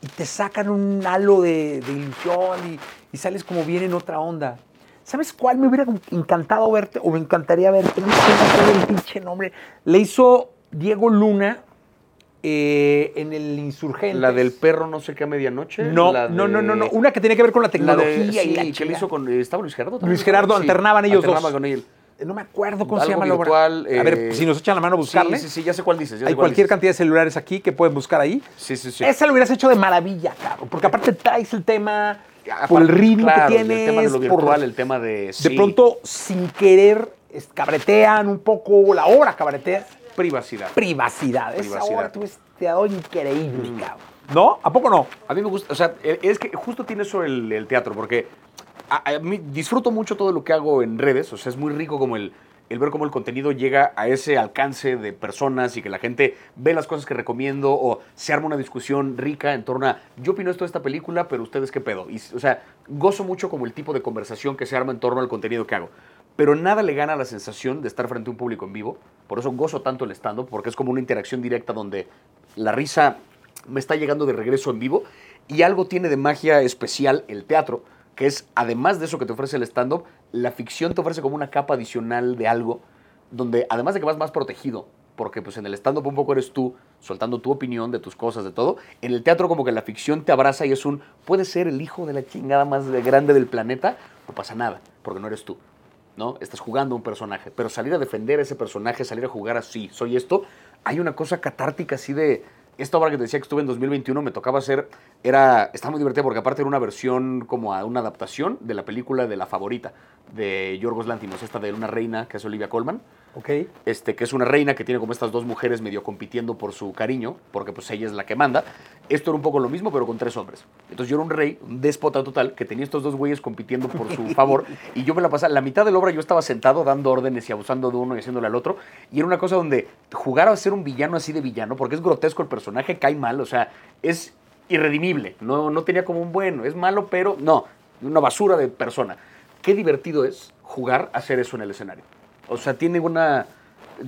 y te sacan un halo de, de ilusión y, y sales como bien en otra onda. ¿Sabes cuál me hubiera encantado verte o me encantaría verte? No sé, el pinche nombre. Le hizo Diego Luna eh, en el Insurgente. La del perro no sé qué a medianoche. No, la no, no, no, no. Una que tiene que ver con la la de- tecnología y sí, la que le hizo con. eh, ¿Estaba Luis Gerardo? también? Luis Gerardo, Sí, alternaban ellos dos. alternaba con él. No me acuerdo cómo se llama la obra. virtual, a ver, eh, si nos echan la mano a buscarle. Sí, sí, sí, ya sé cuál dices. ya Hay cuál cualquier dices. cantidad de celulares aquí que pueden buscar ahí. Sí, sí, sí. Esa lo hubieras hecho de maravilla, cabrón. Porque aparte traes el tema Aparte, por el ritmo claro, que tienes. El tema de lo por- virtual, el tema de. de sí, pronto, sin querer, cabretean un poco la obra, cabreteas. Privacidad. Privacidad. Esa Privacidad. obra tuve te dado increíble, cabrón. ¿No? ¿A poco no? A mí me gusta, o sea, e- es que justo tiene eso el, el teatro, porque a, a mí disfruto mucho todo lo que hago en redes, o sea, es muy rico como el, el ver cómo el contenido llega a ese alcance de personas y que la gente ve las cosas que recomiendo o se arma una discusión rica en torno a, yo opino esto de esta película, pero ustedes qué pedo. Y, o sea, gozo mucho como el tipo de conversación que se arma en torno al contenido que hago. Pero nada le gana la sensación de estar frente a un público en vivo. Por eso gozo tanto el stand-up, porque es como una interacción directa donde la risa me está llegando de regreso en vivo y algo tiene de magia especial el teatro, que es, además de eso que te ofrece el stand-up, la ficción te ofrece como una capa adicional de algo, donde además de que vas más protegido, porque pues en el stand-up un poco eres tú, soltando tu opinión de tus cosas, de todo, en el teatro como que la ficción te abraza y es un, puedes ser el hijo de la chingada más grande del planeta, no pasa nada, porque no eres tú. ¿No? Estás jugando un personaje, pero salir a defender a ese personaje, salir a jugar así, soy esto, hay una cosa catártica así de... Esta obra que te decía que estuve en 2021 me tocaba hacer, era, está muy divertida porque aparte era una versión como a una adaptación de la película de La Favorita, de Yorgos Lantimos, esta de una reina que es Olivia Colman, Ok. este, que es una reina que tiene como estas dos mujeres medio compitiendo por su cariño, porque pues ella es la que manda. Esto era un poco lo mismo, pero con tres hombres. Entonces yo era un rey, un déspota total, que tenía estos dos güeyes compitiendo por su <laughs> favor, y yo me la pasaba, la mitad de la obra yo estaba sentado dando órdenes y abusando de uno y haciéndole al otro, y era una cosa donde jugar a ser un villano así de villano, porque es grotesco el personaje, cae mal, o sea, es irredimible, no, no tenía como un bueno, es malo, pero no, una basura de persona. Qué divertido es jugar a hacer eso en el escenario. O sea, tiene una...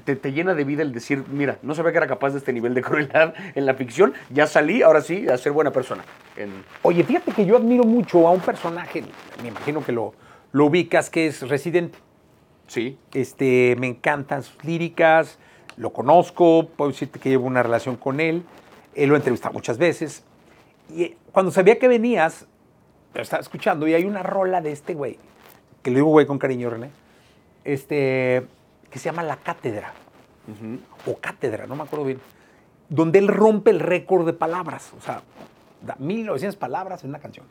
Te, te llena de vida el decir, mira, no sabía que era capaz de este nivel de crueldad <laughs> en la ficción, ya salí, ahora sí, a ser buena persona. En- Oye, fíjate que yo admiro mucho a un personaje, me imagino que lo, lo ubicas, que es Residente. sí, Este, me encantan sus líricas, lo conozco, puedo decirte que llevo una relación con él, él lo he entrevistado muchas veces. Y eh, cuando sabía que venías, lo estaba escuchando y hay una rola de este güey, que le digo güey con cariño, René, este, que se llama La Cátedra, o Cátedra, no me acuerdo bien, donde él rompe el récord de palabras, o sea, da 1900 palabras en una canción,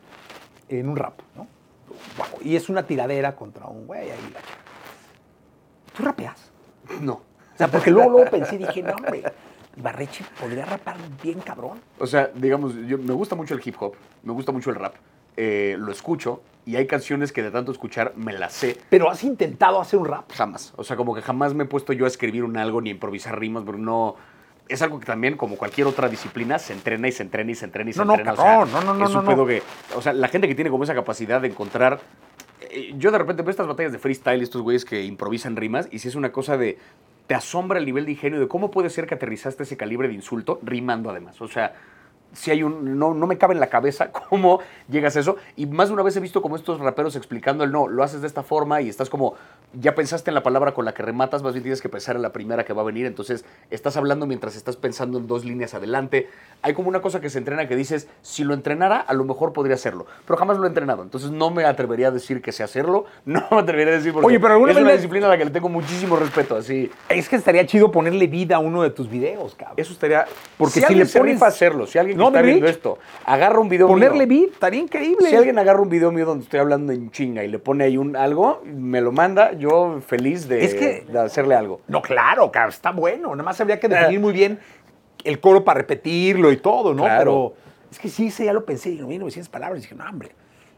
en un rap, ¿no? Y es una tiradera contra un güey ahí. la. ¿Tú rapeas? No. O sea, porque luego, luego pensé y dije, no, hombre, Ibarreche podría rapar bien cabrón. O sea, digamos, yo, me gusta mucho el hip hop, me gusta mucho el rap, eh, lo escucho y hay canciones que de tanto escuchar me las sé Pero has intentado hacer un rap. jamás. O sea, como que jamás me he puesto yo a escribir un algo ni a improvisar rimas, pero no... Es algo que también, como cualquier otra disciplina, se entrena y se entrena y se entrena y se No, no, entrena. cabrón, no, no, no, Es un no, pedo que... O sea, la gente que tiene como esa capacidad de encontrar... eh, Yo de repente veo estas batallas de freestyle, estos güeyes que improvisan rimas, y si es una cosa de... Te asombra el nivel de ingenio de cómo puede ser que aterrizaste ese calibre de insulto rimando además. O sea, si hay un. No, no me cabe en la cabeza <laughs> cómo llegas a eso. Y más de una vez he visto como estos raperos explicando el no, lo haces de esta forma y estás como. Ya pensaste en la palabra con la que rematas, más bien tienes que pensar en la primera que va a venir. Entonces estás hablando mientras estás pensando en dos líneas adelante. Hay como una cosa que se entrena que dices, si lo entrenara, a lo mejor podría hacerlo. Pero jamás lo he entrenado. Entonces no me atrevería a decir que sé hacerlo. <laughs> No me atrevería a decir porque Oye, pero alguna es una disciplina a la que le tengo muchísimo respeto. Así. Es que estaría chido ponerle vida a uno de tus videos, cabrón. Eso estaría. Porque si, si le pones- a hacerlo, si alguien que No, está viendo esto agarra un video Ponerle mío, beat, estaría increíble. si alguien agarra un video mío donde estoy hablando en chinga y le pone ahí un algo, me lo manda, yo feliz de, Es que- de hacerle algo. No, claro, cabrón, está bueno. Nada más habría que definir muy bien el coro para repetirlo y todo, ¿no? Claro. Pero es que sí, ese ya lo pensé. Digo, 1900 palabras. Y dije, no, hombre,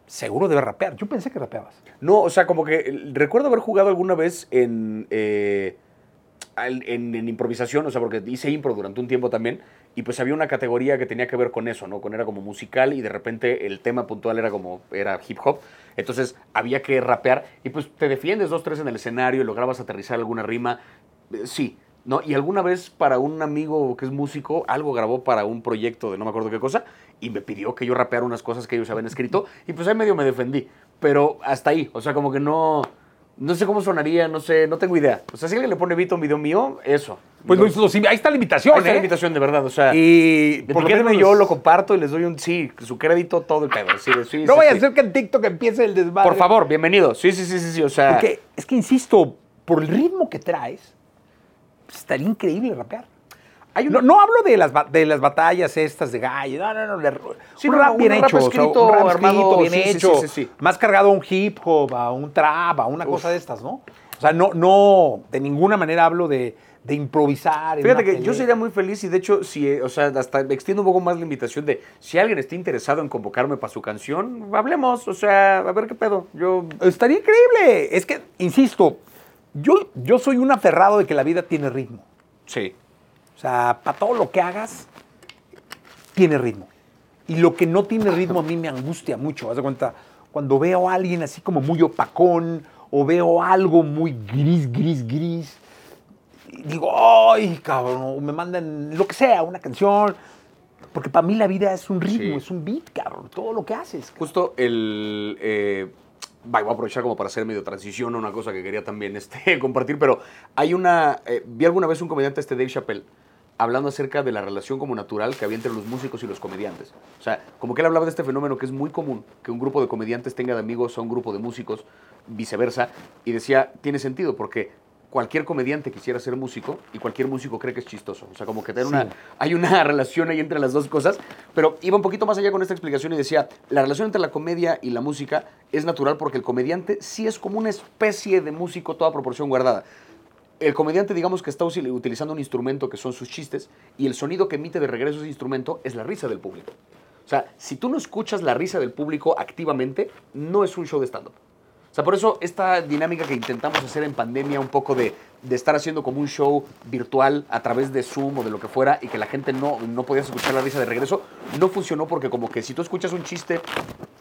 seguro debe rapear. Yo pensé que rapeabas. No, o sea, como que eh, recuerdo haber jugado alguna vez en, eh, en, en improvisación, o sea, porque hice impro durante un tiempo también, y pues había una categoría que tenía que ver con eso, ¿no? Con era como musical y de repente el tema puntual era como, era hip hop, entonces había que rapear y pues te defiendes dos, tres en el escenario lograbas aterrizar alguna rima, Eh, sí. ¿No? Y alguna vez para un amigo que es músico, algo grabó para un proyecto de no me acuerdo qué cosa, y me pidió que yo rapeara unas cosas que ellos habían escrito, y pues ahí medio me defendí. Pero hasta ahí, o sea, como que no, no sé cómo sonaría, no sé, no tengo idea. O sea, si alguien le pone a un video mío, eso. Pues Lo- lo- ahí está la invitación, ahí está la ¿eh? invitación, de verdad, o sea. Y por lo menos yo lo comparto y les doy un sí, su crédito, todo el pedo. Sí, sí, No sí, vaya a ser que en TikTok empiece el desmadre. Por favor, bienvenido. Sí, sí, sí, sí, sí, o sea. Porque es que, insisto, por el ritmo que traes, pues, estaría increíble rapear. Hay un- No, no hablo de las, de las batallas estas de gallo, no, no, no, de- Sí, un no, rap bien hecho, escrito, un rap armado, bien sí, hecho, sí, más cargado a un hip hop, a un trap, a una cosa de estas, ¿no? O sea, no, no, de ninguna manera hablo de, de improvisar. Fíjate que yo sería muy feliz y de hecho, si, eh, o sea, hasta extiendo un poco más la invitación de si alguien está interesado en convocarme para su canción, hablemos, o sea, a ver qué pedo. Yo, Estaría increíble. Es que, insisto, yo, yo soy un aferrado de que la vida tiene ritmo. sí. O sea, para todo lo que hagas, tiene ritmo. Y lo que no tiene ritmo a mí me angustia mucho. Haz de cuenta, cuando veo a alguien así como muy opacón o veo algo muy gris, gris, gris, digo, ay, cabrón, o me mandan lo que sea, una canción. Porque para mí la vida es un ritmo, Sí. es un beat, cabrón, todo lo que haces. cabrón. Justo el... eh, voy a aprovechar como para hacer medio transición a una cosa que quería también este, <laughs> compartir, pero hay una... eh, vi alguna vez un comediante, este Dave Chappelle, hablando acerca de la relación como natural que había entre los músicos y los comediantes. O sea, como que él hablaba de este fenómeno que es muy común, que un grupo de comediantes tenga de amigos a un grupo de músicos, viceversa, y decía, tiene sentido, porque cualquier comediante quisiera ser músico y cualquier músico cree que es chistoso. O sea, como que una, hay una <laughs> relación ahí entre las dos cosas, pero iba un poquito más allá con esta explicación y decía, la relación entre la comedia y la música es natural porque el comediante sí es como una especie de músico toda proporción guardada. El comediante, digamos que está utilizando un instrumento que son sus chistes y el sonido que emite de regreso ese instrumento es la risa del público. O sea, si tú no escuchas la risa del público activamente, no es un show de stand-up. O sea, por eso esta dinámica que intentamos hacer en pandemia, un poco de, de estar haciendo como un show virtual a través de Zoom o de lo que fuera y que la gente no, no podía escuchar la risa de regreso, no funcionó porque como que si tú escuchas un chiste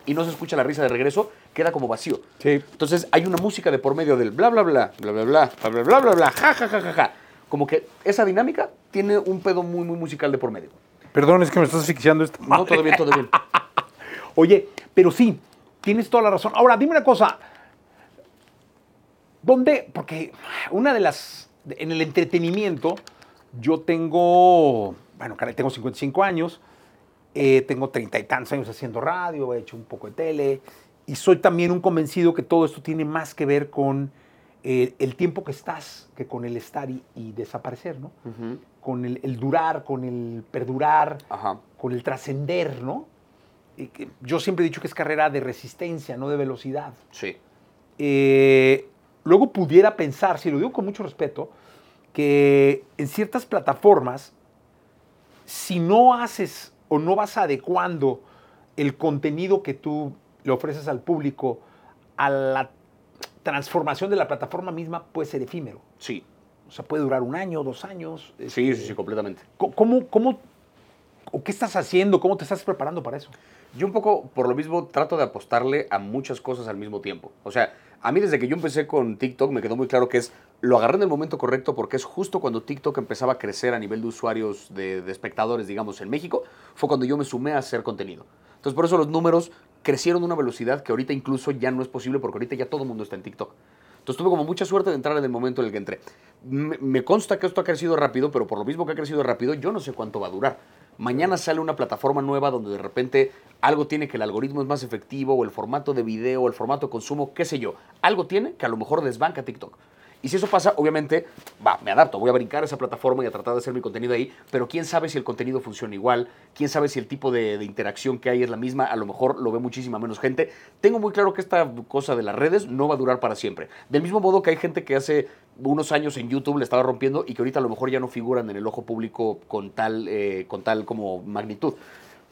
y no se escucha la risa de regreso, queda como vacío. Sí. Entonces hay una música de por medio del bla bla bla, bla bla bla, bla bla bla bla bla, ja ja ja ja ja. Como que esa dinámica tiene un pedo muy muy musical de por medio. Perdón, es que me estás asfixiando esta No, todo bien, todo bien. Oye, pero sí, tienes toda la razón. Ahora, dime una cosa. ¿Dónde? Porque una de las. En el entretenimiento, yo tengo. Bueno, caray, tengo 55 años. eh, tengo treinta y tantos años haciendo radio, he hecho un poco de tele. Y soy también un convencido que todo esto tiene más que ver con eh, el tiempo que estás, que con el estar y, y desaparecer, ¿no? Con el, el durar, con el perdurar, Ajá. con el trascender, ¿no? Y que yo siempre he dicho que es carrera de resistencia, no de velocidad. Sí. Eh, luego pudiera pensar, si lo digo con mucho respeto, que en ciertas plataformas, si no haces o no vas adecuando el contenido que tú le ofreces al público a la transformación de la plataforma misma, puede ser efímero. Sí. O sea, puede durar un año, dos años. Sí, este, sí, sí, completamente. ¿Cómo, cómo, cómo- o qué estás haciendo? ¿Cómo te estás preparando para eso? Yo un poco, por lo mismo, trato de apostarle a muchas cosas al mismo tiempo. O sea, a mí desde que yo empecé con TikTok me quedó muy claro que es, lo agarré en el momento correcto porque es justo cuando TikTok empezaba a crecer a nivel de usuarios, de, espectadores, digamos, en México, fue cuando yo me sumé a hacer contenido. Entonces, por eso los números crecieron a una velocidad que ahorita incluso ya no es posible porque ahorita ya todo el mundo está en TikTok. Entonces tuve como mucha suerte de entrar en el momento en el que entré. Me consta que esto ha crecido rápido, pero por lo mismo que ha crecido rápido, yo no sé cuánto va a durar. Mañana sale una plataforma nueva donde de repente algo tiene que el algoritmo es más efectivo, o el formato de video, o el formato de consumo, qué sé yo. Algo tiene que a lo mejor desbanca TikTok. Y si eso pasa, obviamente, va, me adapto, voy a brincar a esa plataforma y a tratar de hacer mi contenido ahí, pero quién sabe si el contenido funciona igual, quién sabe si el tipo de, interacción que hay es la misma, a lo mejor lo ve muchísima menos gente. Tengo muy claro que esta cosa de las redes no va a durar para siempre. Del mismo modo que hay gente que hace unos años en YouTube le estaba rompiendo y que ahorita a lo mejor ya no figuran en el ojo público con tal, eh, con tal como magnitud.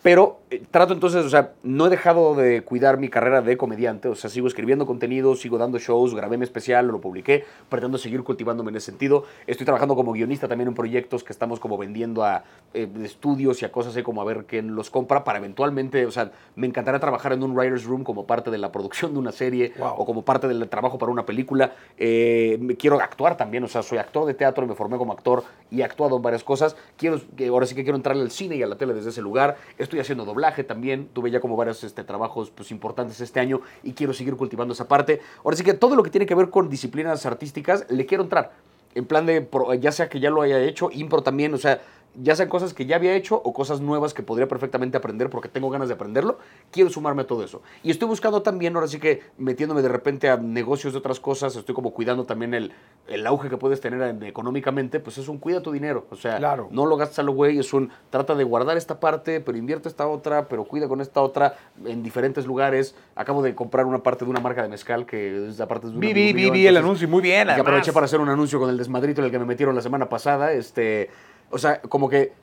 Pero eh, trato entonces, o sea, no he dejado de cuidar mi carrera de comediante, o sea, sigo escribiendo contenido, sigo dando shows, grabé mi especial, lo publiqué, pretendo seguir cultivándome en ese sentido. Estoy trabajando como guionista también en proyectos que estamos como vendiendo a eh, estudios y a cosas así como a ver quién los compra para eventualmente, o sea, me encantaría trabajar en un writer's room como parte de la producción de una serie Wow. o como parte del trabajo para una película. Eh, me quiero actuar también, o sea, soy actor de teatro, me formé como actor y he actuado en varias cosas. Quiero, ahora sí que quiero entrarle al cine y a la tele desde ese lugar. Estoy haciendo doblaje también, tuve ya como varios este, trabajos pues, importantes este año y quiero seguir cultivando esa parte. Ahora sí que todo lo que tiene que ver con disciplinas artísticas, le quiero entrar. En plan de, ya sea que ya lo haya hecho, impro también, o sea, ya sean cosas que ya había hecho o cosas nuevas que podría perfectamente aprender porque tengo ganas de aprenderlo, quiero sumarme a todo eso. Y estoy buscando también, ahora sí que metiéndome de repente a negocios de otras cosas, estoy como cuidando también el, el auge que puedes tener en- económicamente, pues es un cuida tu dinero, o sea, Claro. no lo gastas a lo güey, es un trata de guardar esta parte, pero invierte esta otra, pero cuida con esta otra en diferentes lugares. Acabo de comprar una parte de una marca de mezcal que es la parte de un Vi, vi, vi, mío, vi el anuncio, muy bien. y aproveché para hacer un anuncio con el desmadrito en el que me metieron la semana pasada. Este, o sea, como que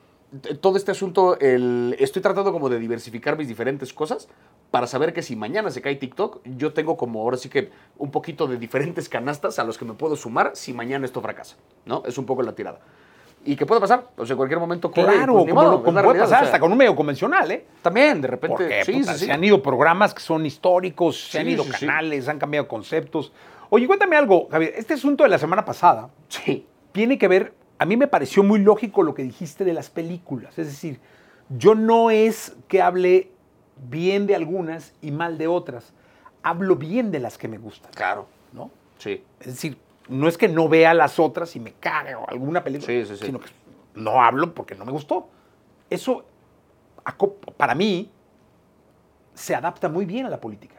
todo este asunto, el, estoy tratando como de diversificar mis diferentes cosas para saber que si mañana se cae TikTok, yo tengo como ahora sí que un poquito de diferentes canastas a los que me puedo sumar si mañana esto fracasa, ¿no? Es un poco la tirada. Y que puede pasar, o sea, en cualquier momento corre Claro, pues, como, modo, lo- como puede realidad, pasar o sea, hasta con un medio convencional, ¿eh? También, de repente, Porque sí, puta, sí, sí. se han ido programas que son históricos, se han ido canales, han cambiado conceptos. Oye, cuéntame algo, Javier. Este asunto de la semana pasada Sí. tiene que ver, a mí me pareció muy lógico lo que dijiste de las películas. Es decir, yo no es que hable bien de algunas y mal de otras. Hablo bien de las que me gustan, Claro, ¿no? sí. Es decir, no es que no vea las otras y me cague o alguna película, Sí, sí, sí. sino que no hablo porque no me gustó. Eso, para mí, se adapta muy bien a la política.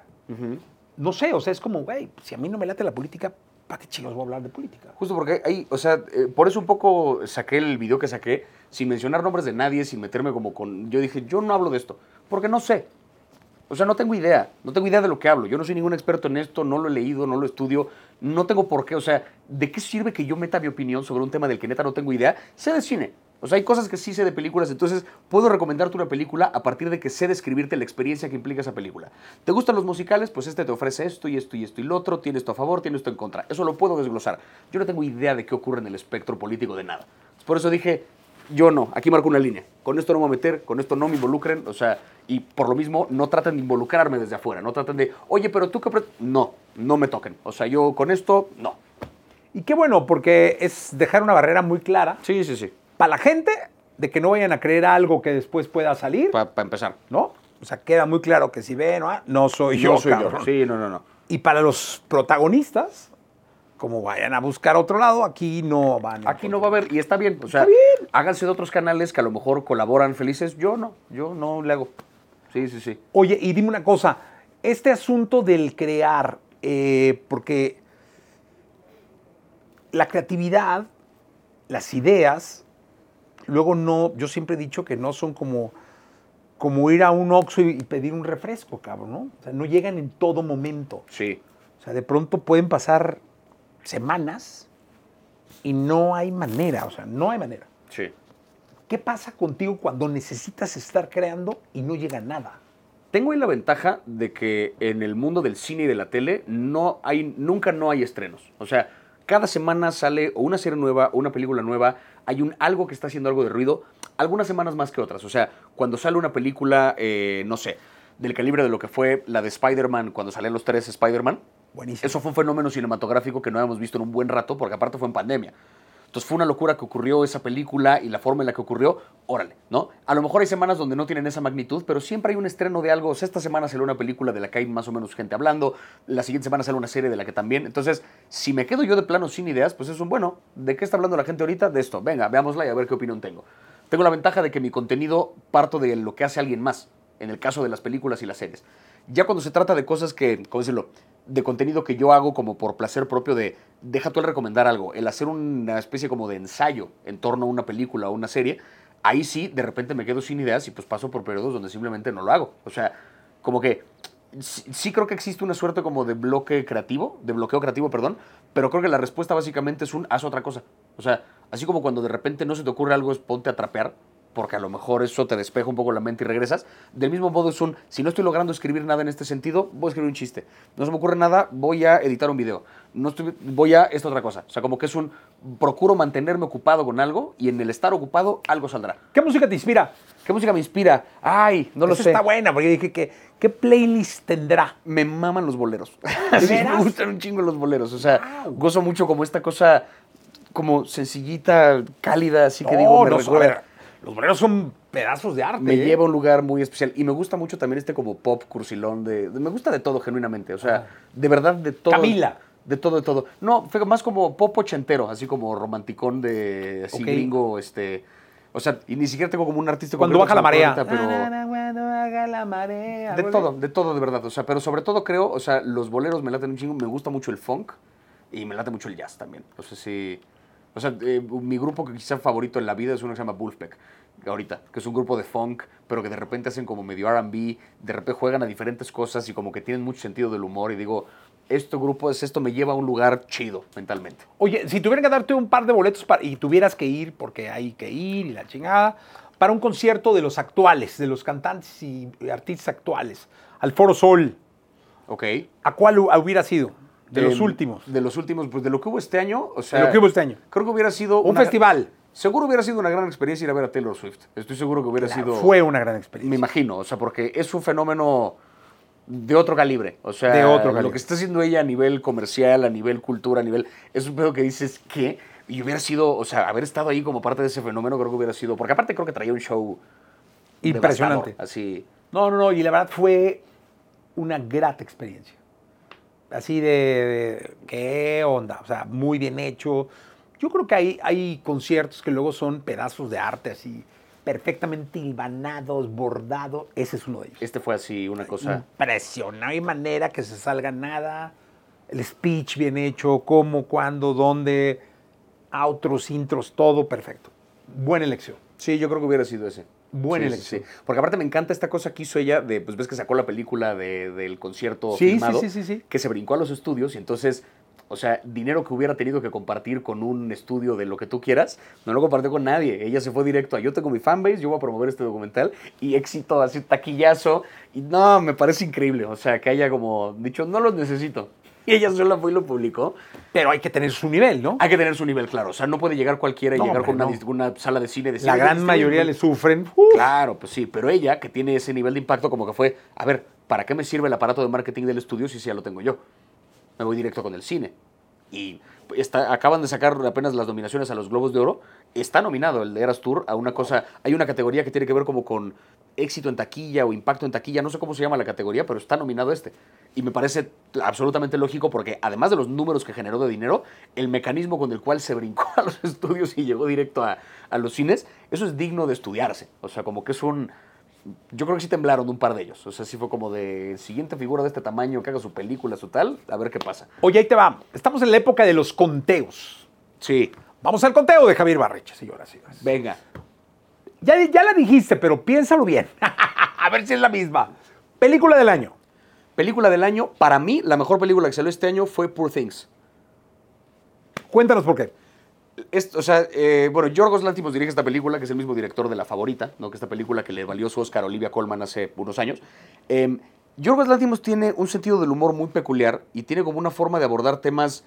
No sé, o sea, es como, güey, si a mí no me late la política, ¿para qué chicos voy a hablar de política? Justo porque hay, o sea, eh, por eso un poco saqué el video que saqué, sin mencionar nombres de nadie, sin meterme como con... Yo dije, yo no hablo de esto, porque no sé. O sea, no tengo idea, no tengo idea de lo que hablo. Yo no soy ningún experto en esto, no lo he leído, no lo estudio, no tengo por qué. O sea, ¿de qué sirve que yo meta mi opinión sobre un tema del que neta no tengo idea? Sé de cine. O sea, hay cosas que sí sé de películas, entonces puedo recomendarte una película a partir de que sé describirte la experiencia que implica esa película. ¿Te gustan los musicales? Pues este te ofrece esto y esto y esto y lo otro, tiene esto a favor, tiene esto en contra. Eso lo puedo desglosar. Yo no tengo idea de qué ocurre en el espectro político de nada. Por eso dije, yo no, aquí marco una línea. Con esto no me voy a meter, con esto no me involucren, o sea, y por lo mismo no traten de involucrarme desde afuera, no traten de, oye, pero tú qué... pre-?" No, no me toquen. O sea, yo con esto, no. Y qué bueno, porque es dejar una barrera muy clara Sí, sí, sí. para la gente de que no vayan a creer algo que después pueda salir, Para empezar. ¿no? O sea, queda muy claro que si ven, ¿no? no soy yo, Yo soy cabrón. yo. Sí, no, no, no. Y para los protagonistas, como vayan a buscar otro lado, aquí no van. Aquí no va a haber, y está bien, o sea, Está bien. háganse de otros canales que a lo mejor colaboran felices. Yo no, yo no le hago. Sí, sí, sí. Oye, y dime una cosa, este asunto del crear, eh, porque la creatividad, las ideas, luego no, yo siempre he dicho que no son como, como ir a un Oxxo y, y pedir un refresco, cabrón, ¿no? O sea, no llegan en todo momento. Sí. O sea, de pronto pueden pasar semanas y no hay manera, o sea, no hay manera. Sí. ¿Qué pasa contigo cuando necesitas estar creando y no llega nada? Tengo ahí la ventaja de que en el mundo del cine y de la tele no hay, nunca no hay estrenos. O sea, cada semana sale o una serie nueva o una película nueva, hay un algo que está haciendo algo de ruido, algunas semanas más que otras. O sea, cuando sale una película, eh, no sé, del calibre de lo que fue la de Spider-Man, cuando salían los tres Spider-Man, Buenísimo. eso fue un fenómeno cinematográfico que no habíamos visto en un buen rato, porque aparte fue en pandemia. Entonces fue una locura que ocurrió esa película y la forma en la que ocurrió, órale, ¿no? A lo mejor hay semanas donde no tienen esa magnitud, pero siempre hay un estreno de algo. Esta semana salió una película de la que hay más o menos gente hablando, la siguiente semana sale una serie de la que también. Entonces, si me quedo yo de plano sin ideas, pues es un bueno, ¿de qué está hablando la gente ahorita? De esto, venga, veámosla y a ver qué opinión tengo. Tengo la ventaja de que mi contenido parto de lo que hace alguien más, en el caso de las películas y las series. Ya cuando se trata de cosas que, ¿cómo decirlo? De contenido que yo hago como por placer propio de, deja tú el recomendar algo, el hacer una especie como de ensayo en torno a una película o una serie, ahí sí, de repente me quedo sin ideas y pues paso por periodos donde simplemente no lo hago. O sea, como que sí, creo que existe una suerte como de bloque creativo, de bloqueo creativo, perdón, pero creo que la respuesta básicamente es un haz otra cosa. O sea, así como cuando de repente no se te ocurre algo es ponte a trapear, porque a lo mejor eso te despeja un poco la mente y regresas. Del mismo modo es un, si no estoy logrando escribir nada en este sentido, voy a escribir un chiste. No se me ocurre nada, voy a editar un video. No estoy, voy a esta otra cosa. O sea, como que es un, procuro mantenerme ocupado con algo y en el estar ocupado algo saldrá. ¿Qué música te inspira? ¿Qué música me inspira? Ay, no lo Esa sé. está buena, porque dije que, ¿qué playlist tendrá? me maman los boleros. <laughs> Así me gustan un chingo los boleros. O sea, Wow. gozo mucho como esta cosa, como sencillita, cálida, así que digo, me no, recuerda- los boleros son pedazos de arte. me ¿eh? lleva a un lugar muy especial. Y me gusta mucho también este como pop cursilón de, de- me gusta de todo, genuinamente. O sea, de verdad, de todo. Camila. De todo, de todo. No, fue más como pop ochentero, así como romanticón de así gringo, este. O sea, y ni siquiera tengo como un artista Cuando baja la marea. ahorita, pero... Cuando baja la marea. De todo, de todo, de verdad. O sea, pero sobre todo creo, o sea, los boleros me laten un chingo. Me gusta mucho el funk y me late mucho el jazz también. No sé si. O sea, eh, mi grupo que quizá favorito en la vida es uno que se llama Wolfpack. Ahorita, que es un grupo de funk, pero que de repente hacen como medio RB, de repente juegan a diferentes cosas y como que tienen mucho sentido del humor. Y digo, este grupo es esto, me lleva a un lugar chido mentalmente. Oye, si tuvieran que darte un par de boletos para- y tuvieras que ir, porque hay que ir y la chingada, para un concierto de los actuales, de los cantantes y artistas actuales, al Foro Sol, ¿Ok? ¿a cuál hu- hubiera sido? De los Eh, últimos. De los últimos, pues de lo que hubo este año, o sea. De lo que hubo este año. Creo que hubiera sido. Un una- festival. Seguro hubiera sido una gran experiencia ir a ver a Taylor Swift. Estoy seguro que hubiera sido. Fue una gran experiencia. Me imagino, o sea, porque es un fenómeno de otro calibre. O sea, De otro lo calibre. que está haciendo ella a nivel comercial, a nivel cultura, a nivel. Es un pedo que dices que. Y hubiera sido, o sea, haber estado ahí como parte de ese fenómeno, creo que hubiera sido. Porque aparte creo que traía un show. Impresionante. Así. No, no, no, y la verdad fue una grata experiencia. Así de, de- ¿qué onda? O sea, muy bien hecho. Yo creo que hay, hay conciertos que luego son pedazos de arte así, perfectamente hilvanados, bordados. Ese es uno de ellos. Este fue así, una cosa. Impresionante, no hay manera que se salga nada. El speech bien hecho, cómo, cuándo, dónde, outros, intros, todo perfecto. Buena elección. Sí, yo creo que hubiera sido ese. Buena Sí, sí, elección. sí. Porque aparte me encanta esta cosa que hizo ella de, pues ves que sacó la película de- del concierto Sí, filmado, sí, sí, sí. que se brincó a los estudios y entonces, o sea, dinero que hubiera tenido que compartir con un estudio de lo que tú quieras, no lo compartió con nadie. Ella se fue directo a yo tengo mi fanbase, yo voy a promover este documental y éxito, así taquillazo. Y no, me parece increíble. O sea, que haya como dicho, no los necesito. Y ella sola fue y lo publicó. Pero hay que tener su nivel, ¿no? Hay que tener su nivel claro. O sea, no puede llegar cualquiera y No, llegar hombre, con una, no. dis- una sala de cine. La "Oye, gran mayoría le sufren. ¡Uf! Claro, pues sí, pero ella que tiene ese nivel de impacto como que fue, a ver, ¿para qué me sirve el aparato de marketing del estudio si ya lo tengo yo? Me voy directo con el cine. Y está, acaban de sacar apenas las nominaciones a los Globos de Oro. Está nominado el de Eras Tour a una cosa, hay una categoría que tiene que ver como con éxito en taquilla o impacto en taquilla, no sé cómo se llama la categoría, pero está nominado este. Y me parece absolutamente lógico porque además de los números que generó de dinero, el mecanismo con el cual se brincó <laughs> a los estudios y llegó directo a, a los cines, eso es digno de estudiarse. O sea, como que es un... Yo creo que sí temblaron un par de ellos. O sea, sí fue como de siguiente figura de este tamaño que haga su película, su tal, a ver qué pasa. Oye, ahí te va. Estamos en la época de los conteos. Sí. Vamos al conteo de Javier Barreche, señoras y señores. Venga. Ya, ya la dijiste, pero piénsalo bien. <laughs> a ver si es la misma. Película del año. Película del año, para mí, la mejor película que salió este año fue Poor Things. Cuéntanos por qué. Es- o sea, eh, bueno, Yorgos Lanthimos dirige esta película, que es el mismo director de La Favorita, ¿no? que esta película que le valió su Oscar a Olivia Colman hace unos años. Eh, Yorgos Lanthimos tiene un sentido del humor muy peculiar y tiene como una forma de abordar temas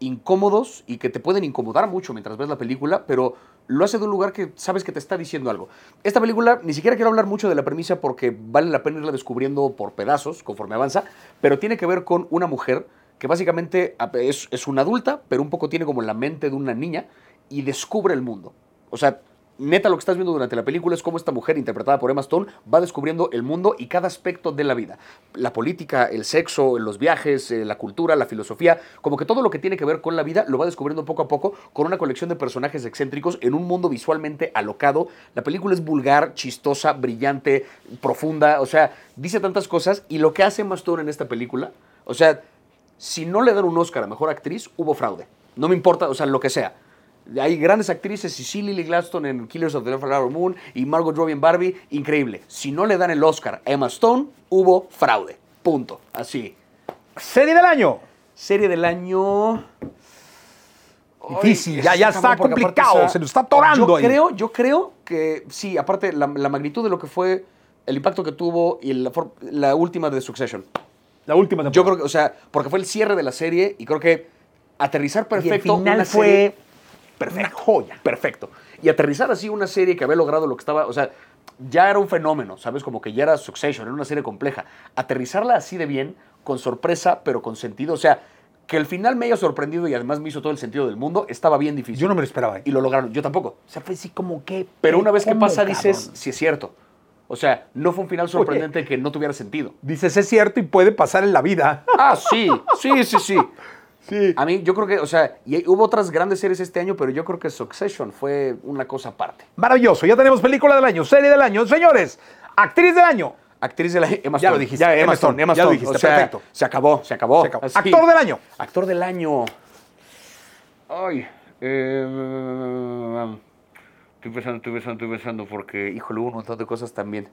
incómodos y que te pueden incomodar mucho mientras ves la película, pero lo hace de un lugar que sabes que te está diciendo algo. Esta película, ni siquiera quiero hablar mucho de la premisa porque vale la pena irla descubriendo por pedazos conforme avanza, pero tiene que ver con una mujer que básicamente es, es una adulta, pero un poco tiene como la mente de una niña y descubre el mundo. O sea, neta lo que estás viendo durante la película es cómo esta mujer interpretada por Emma Stone va descubriendo el mundo y cada aspecto de la vida. La política, el sexo, los viajes, eh, la cultura, la filosofía, como que todo lo que tiene que ver con la vida lo va descubriendo poco a poco con una colección de personajes excéntricos en un mundo visualmente alocado. La película es vulgar, chistosa, brillante, profunda, o sea, dice tantas cosas y lo que hace Emma Stone en esta película, o sea, si no le dan un Oscar a Mejor Actriz, hubo fraude. No me importa, o sea, lo que sea. Hay grandes actrices, y sí, Lily Gladstone en Killers of the Flower Moon y Margot Robbie en Barbie, increíble. Si no le dan el Oscar a Emma Stone, hubo fraude. Punto. Así. Serie del año. Serie del año... Difícil, Ay, ya- ya está aparte, complicado, o sea, se nos está atorando Yo ahí. creo, yo creo que sí, aparte la, la magnitud de lo que fue el impacto que tuvo y la, la última de Succession. La última temporada. Yo creo que, o sea, porque fue el cierre de la serie y creo que aterrizar Y el perfecto final una fue serie una joya. perfecto. Y aterrizar así una serie que había logrado lo que estaba, o sea, ya era un fenómeno, ¿sabes? Como que ya era Succession, era una serie compleja. Aterrizarla así de bien, con sorpresa, pero con sentido, o sea, que el final me haya sorprendido y además me hizo todo el sentido del mundo, estaba bien difícil. Yo no me lo esperaba. ¿eh? Y lo lograron, yo tampoco. O sea, fue así como que. Pero una vez que ¿cómo, pasa dices, cabrón? sí es cierto. O sea, no fue un final sorprendente que no tuviera sentido. Dices, es cierto y puede pasar en la vida. Ah, sí, sí, sí, sí. <laughs> Sí. A mí, yo creo que, o sea, y hubo otras grandes series este año, pero yo creo que Succession fue una cosa aparte. Maravilloso. Ya tenemos película del año, serie del año. Señores, actriz del año. Actriz de la Emma Ya Stone. lo dijiste, Ya, Emma Emma Stone, Stone, Emma ya lo Stone. dijiste, O sea, perfecto. Se acabó, se acabó. Se acabó. Así. Actor del año. Actor del año. Ay. eh, estoy pensando, estoy pensando, estoy pensando, porque, híjole, hubo un montón de cosas también.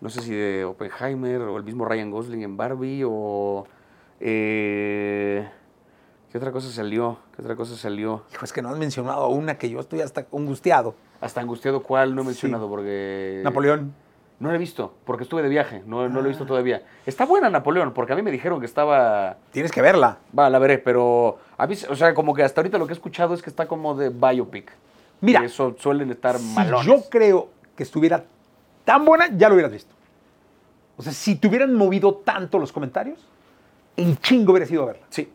No sé si de Oppenheimer o el mismo Ryan Gosling en Barbie o. eh, ¿Qué otra cosa salió? ¿Qué otra cosa salió? Hijo, es que no has mencionado una que yo estoy hasta angustiado. Hasta angustiado, ¿cuál? No he Sí. mencionado porque. Napoleón. No la he visto, porque estuve de viaje, no, no la he visto todavía. Está buena Napoleón, porque a mí me dijeron que estaba... Tienes que verla. Va, la veré, pero a mí, o sea, como que hasta ahorita lo que he escuchado es que está como de biopic. Mira. Y eso suelen estar Si malones. yo creo que estuviera tan buena, ya lo hubieras visto. O sea, si te hubieran movido tanto los comentarios, en chingo hubiera sido a verla. Sí.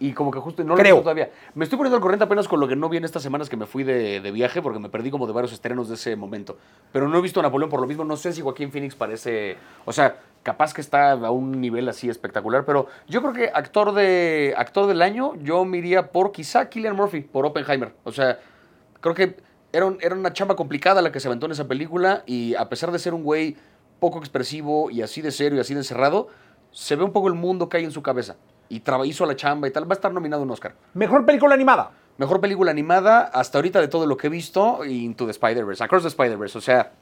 Y como que justo no lo he Creo. visto todavía. Me estoy poniendo al corriente apenas con lo que no vi en estas semanas que me fui de, de viaje, porque me perdí como de varios estrenos de ese momento. Pero no he visto a Napoleón por lo mismo. No sé si Joaquín Phoenix parece. O sea, capaz que está a un nivel así espectacular. Pero yo creo que actor, de, actor del año, yo me iría por quizá Killian Murphy, por Oppenheimer. O sea, creo que era, un- era una chamba complicada la que se aventó en esa película. Y a pesar de ser un güey poco expresivo y así de serio y así de encerrado, se ve un poco el mundo que hay en su cabeza. Y traba- hizo la chamba y tal. Va a estar nominado a un Oscar. Mejor película animada. Mejor película animada hasta ahorita de todo lo que he visto, Into the Spider-Verse, Across the Spider-Verse. O sea,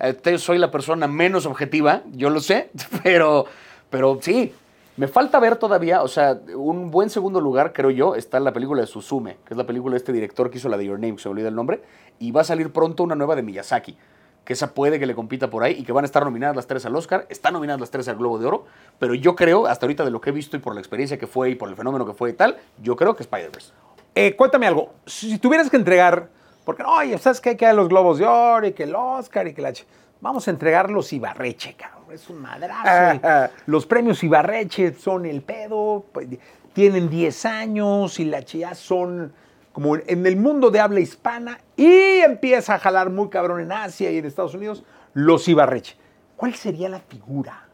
eh, soy la persona menos objetiva, yo lo sé, <laughs> pero, pero sí, me falta ver todavía, o sea, un buen segundo lugar, creo yo, está la película de Suzume, que es la película de este director que hizo la de Your Name, que se me olvida el nombre, y va a salir pronto una nueva de Miyazaki, que esa puede que le compita por ahí y que van a estar nominadas las tres al Oscar, están nominadas las tres al Globo de Oro, pero yo creo, hasta ahorita de lo que he visto y por la experiencia que fue y por el fenómeno que fue y tal, yo creo que Spider-Verse. Eh, cuéntame algo. Si tuvieras que entregar, porque oye, ¿sabes qué? Que hay los Globos de Oro y que el Oscar y que la... Vamos a entregar los Ibarreche, cabrón. Es un madrazo. los premios Ibarreche son el pedo. pues, tienen 10 años y la chía son como en el mundo de habla hispana y empieza a jalar muy cabrón en Asia y en Estados Unidos los Ibarreche. ¿Cuál sería la figura?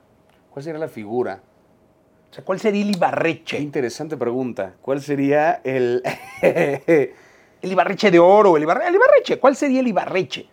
¿Cuál sería la figura? O sea, ¿cuál sería el Qué Ibarreche? interesante pregunta. ¿Cuál sería el... <laughs> El Ibarreche de oro, el Ibarreche. ¿Cuál sería el Ibarreche?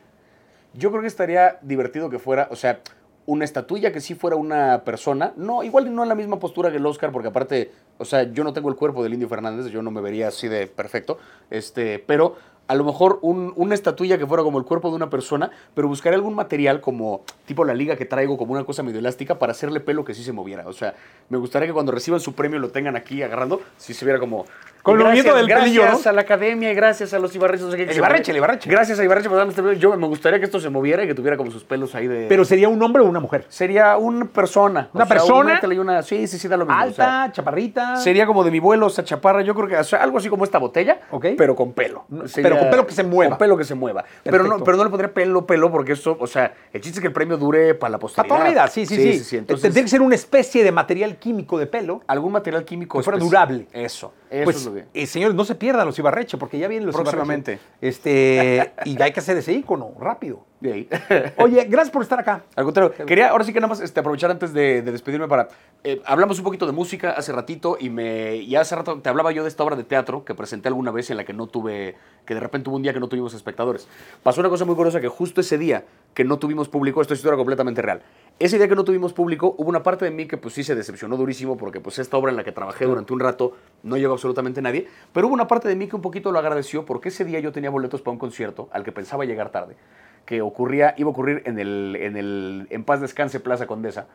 Yo creo que estaría divertido que fuera, o sea, una estatuilla que sí fuera una persona. No, igual no en la misma postura que el Oscar, porque aparte O sea, yo no tengo el cuerpo del Indio Fernández, yo no me vería así de perfecto. Este, pero a lo mejor un- una estatuilla que fuera como el cuerpo de una persona, pero buscaré algún material como tipo la liga que traigo, como una cosa medio elástica, para hacerle pelo que sí se moviera. O sea, me gustaría que cuando reciban su premio lo tengan aquí agarrando, si se viera como... Con el Gracias- del pelillo, Gracias ¿no? a la academia y gracias a los Ibarreches. qué, que El Ibarreche, mueve. el Ibarreche. Gracias a Ibarreche por darme este premio. Yo me gustaría que esto se moviera y que tuviera como sus pelos ahí de... Pero sería un hombre o una mujer. Sería una persona. ¿Una O sea, persona? un métele y una, sí, sí, sí, da lo mismo. o Alta, sea, chaparrita. sería como de mi vuelo, o sea, chaparra. Yo creo que o sea, algo así como esta botella, Ok. pero con pelo. Sería- pero con pelo que se mueva. Con pelo que se mueva. Pero no, pero no le pondría pelo, pelo, porque esto, o sea, el chiste es que el premio dure para la Para posteridad. toda la vida, sí, sí, sí. Entonces, Tendría que ser una especie de material químico de pelo. algún material químico Que fuera durable. Eso, eso Pues, es lo que... eh, señores, no se pierdan los Ibarreche, porque ya vienen los Próximamente. Ibarreche. Este, y hay que hacer ese icono rápido. De ahí. <laughs> Oye, gracias por estar acá. Al contrario, quería ahora sí que nada más este, aprovechar antes de, de despedirme para... eh, hablamos un poquito de música hace ratito y me y hace rato te hablaba yo de esta obra de teatro que presenté alguna vez en la que no tuve, que de repente hubo un día que no tuvimos espectadores. Pasó una cosa muy curiosa que justo ese día que no tuvimos público, esto es historia completamente real, ese día que no tuvimos público hubo una parte de mí que pues sí se decepcionó durísimo porque pues esta obra en la que trabajé durante un rato no llegó absolutamente nadie, pero hubo una parte de mí que un poquito lo agradeció porque ese día yo tenía boletos para un concierto al que pensaba llegar tarde que ocurría, iba a ocurrir en el, en el En Paz Descanse Plaza Condesa.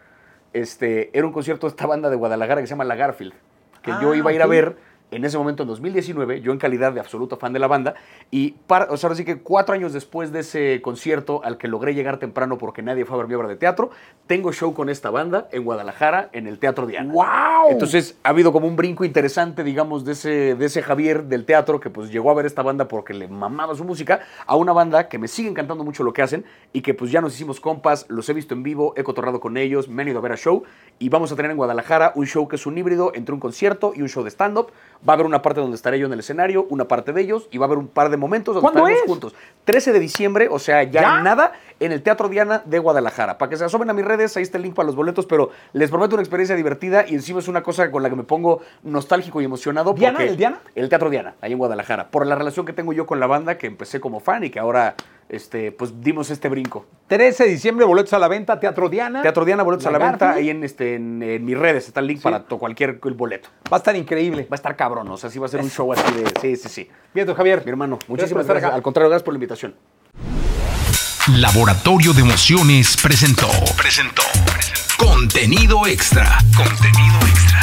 Este, era un concierto de esta banda de Guadalajara que se llama La Garfield, que yo Ah, iba a ir a ver en ese momento, en 2019, yo en calidad de absoluto fan de la banda, y para, o sea, ahora sí que cuatro años después de ese concierto al que logré llegar temprano porque nadie fue a ver mi obra de teatro, tengo show con esta banda en Guadalajara, en el Teatro Diana. ¡Wow! Entonces ha habido como un brinco interesante, digamos, de ese, de ese Javier del teatro que pues llegó a ver esta banda porque le mamaba su música, a una banda que me sigue encantando mucho lo que hacen y que pues ya nos hicimos compas, los he visto en vivo, he cotorrado con ellos, me han ido a ver a show y vamos a tener en Guadalajara un show que es un híbrido entre un concierto y un show de stand-up. Va a haber una parte donde estaré yo en el escenario, una parte de ellos y va a haber un par de momentos donde ¿Cuándo estaremos es? juntos. 13 de diciembre, o sea, ya, ¿Ya? en nada, en el Teatro Diana de Guadalajara. Para que se asomen a mis redes, ahí está el link para los boletos, pero les prometo una experiencia divertida y encima es una cosa con la que me pongo nostálgico y emocionado. ¿Diana? ¿El Diana? El Teatro Diana, ahí en Guadalajara. Por la relación que tengo yo con la banda, que empecé como fan y que ahora, este, pues dimos este brinco. 13 de diciembre, boletos a la venta, Teatro Diana. Teatro Diana, boletos a la venta, ahí en, este, en, en mis redes está el link para to- cualquier boleto. Va a estar increíble. Va a estar cabrón, o sea, sí va a ser un show así de... Sí, sí, sí. Bien, don Javier. Mi hermano, muchísimas gracias. Al contrario, gracias por la invitación. Laboratorio de Emociones presentó. Presentó. Contenido extra. Contenido extra.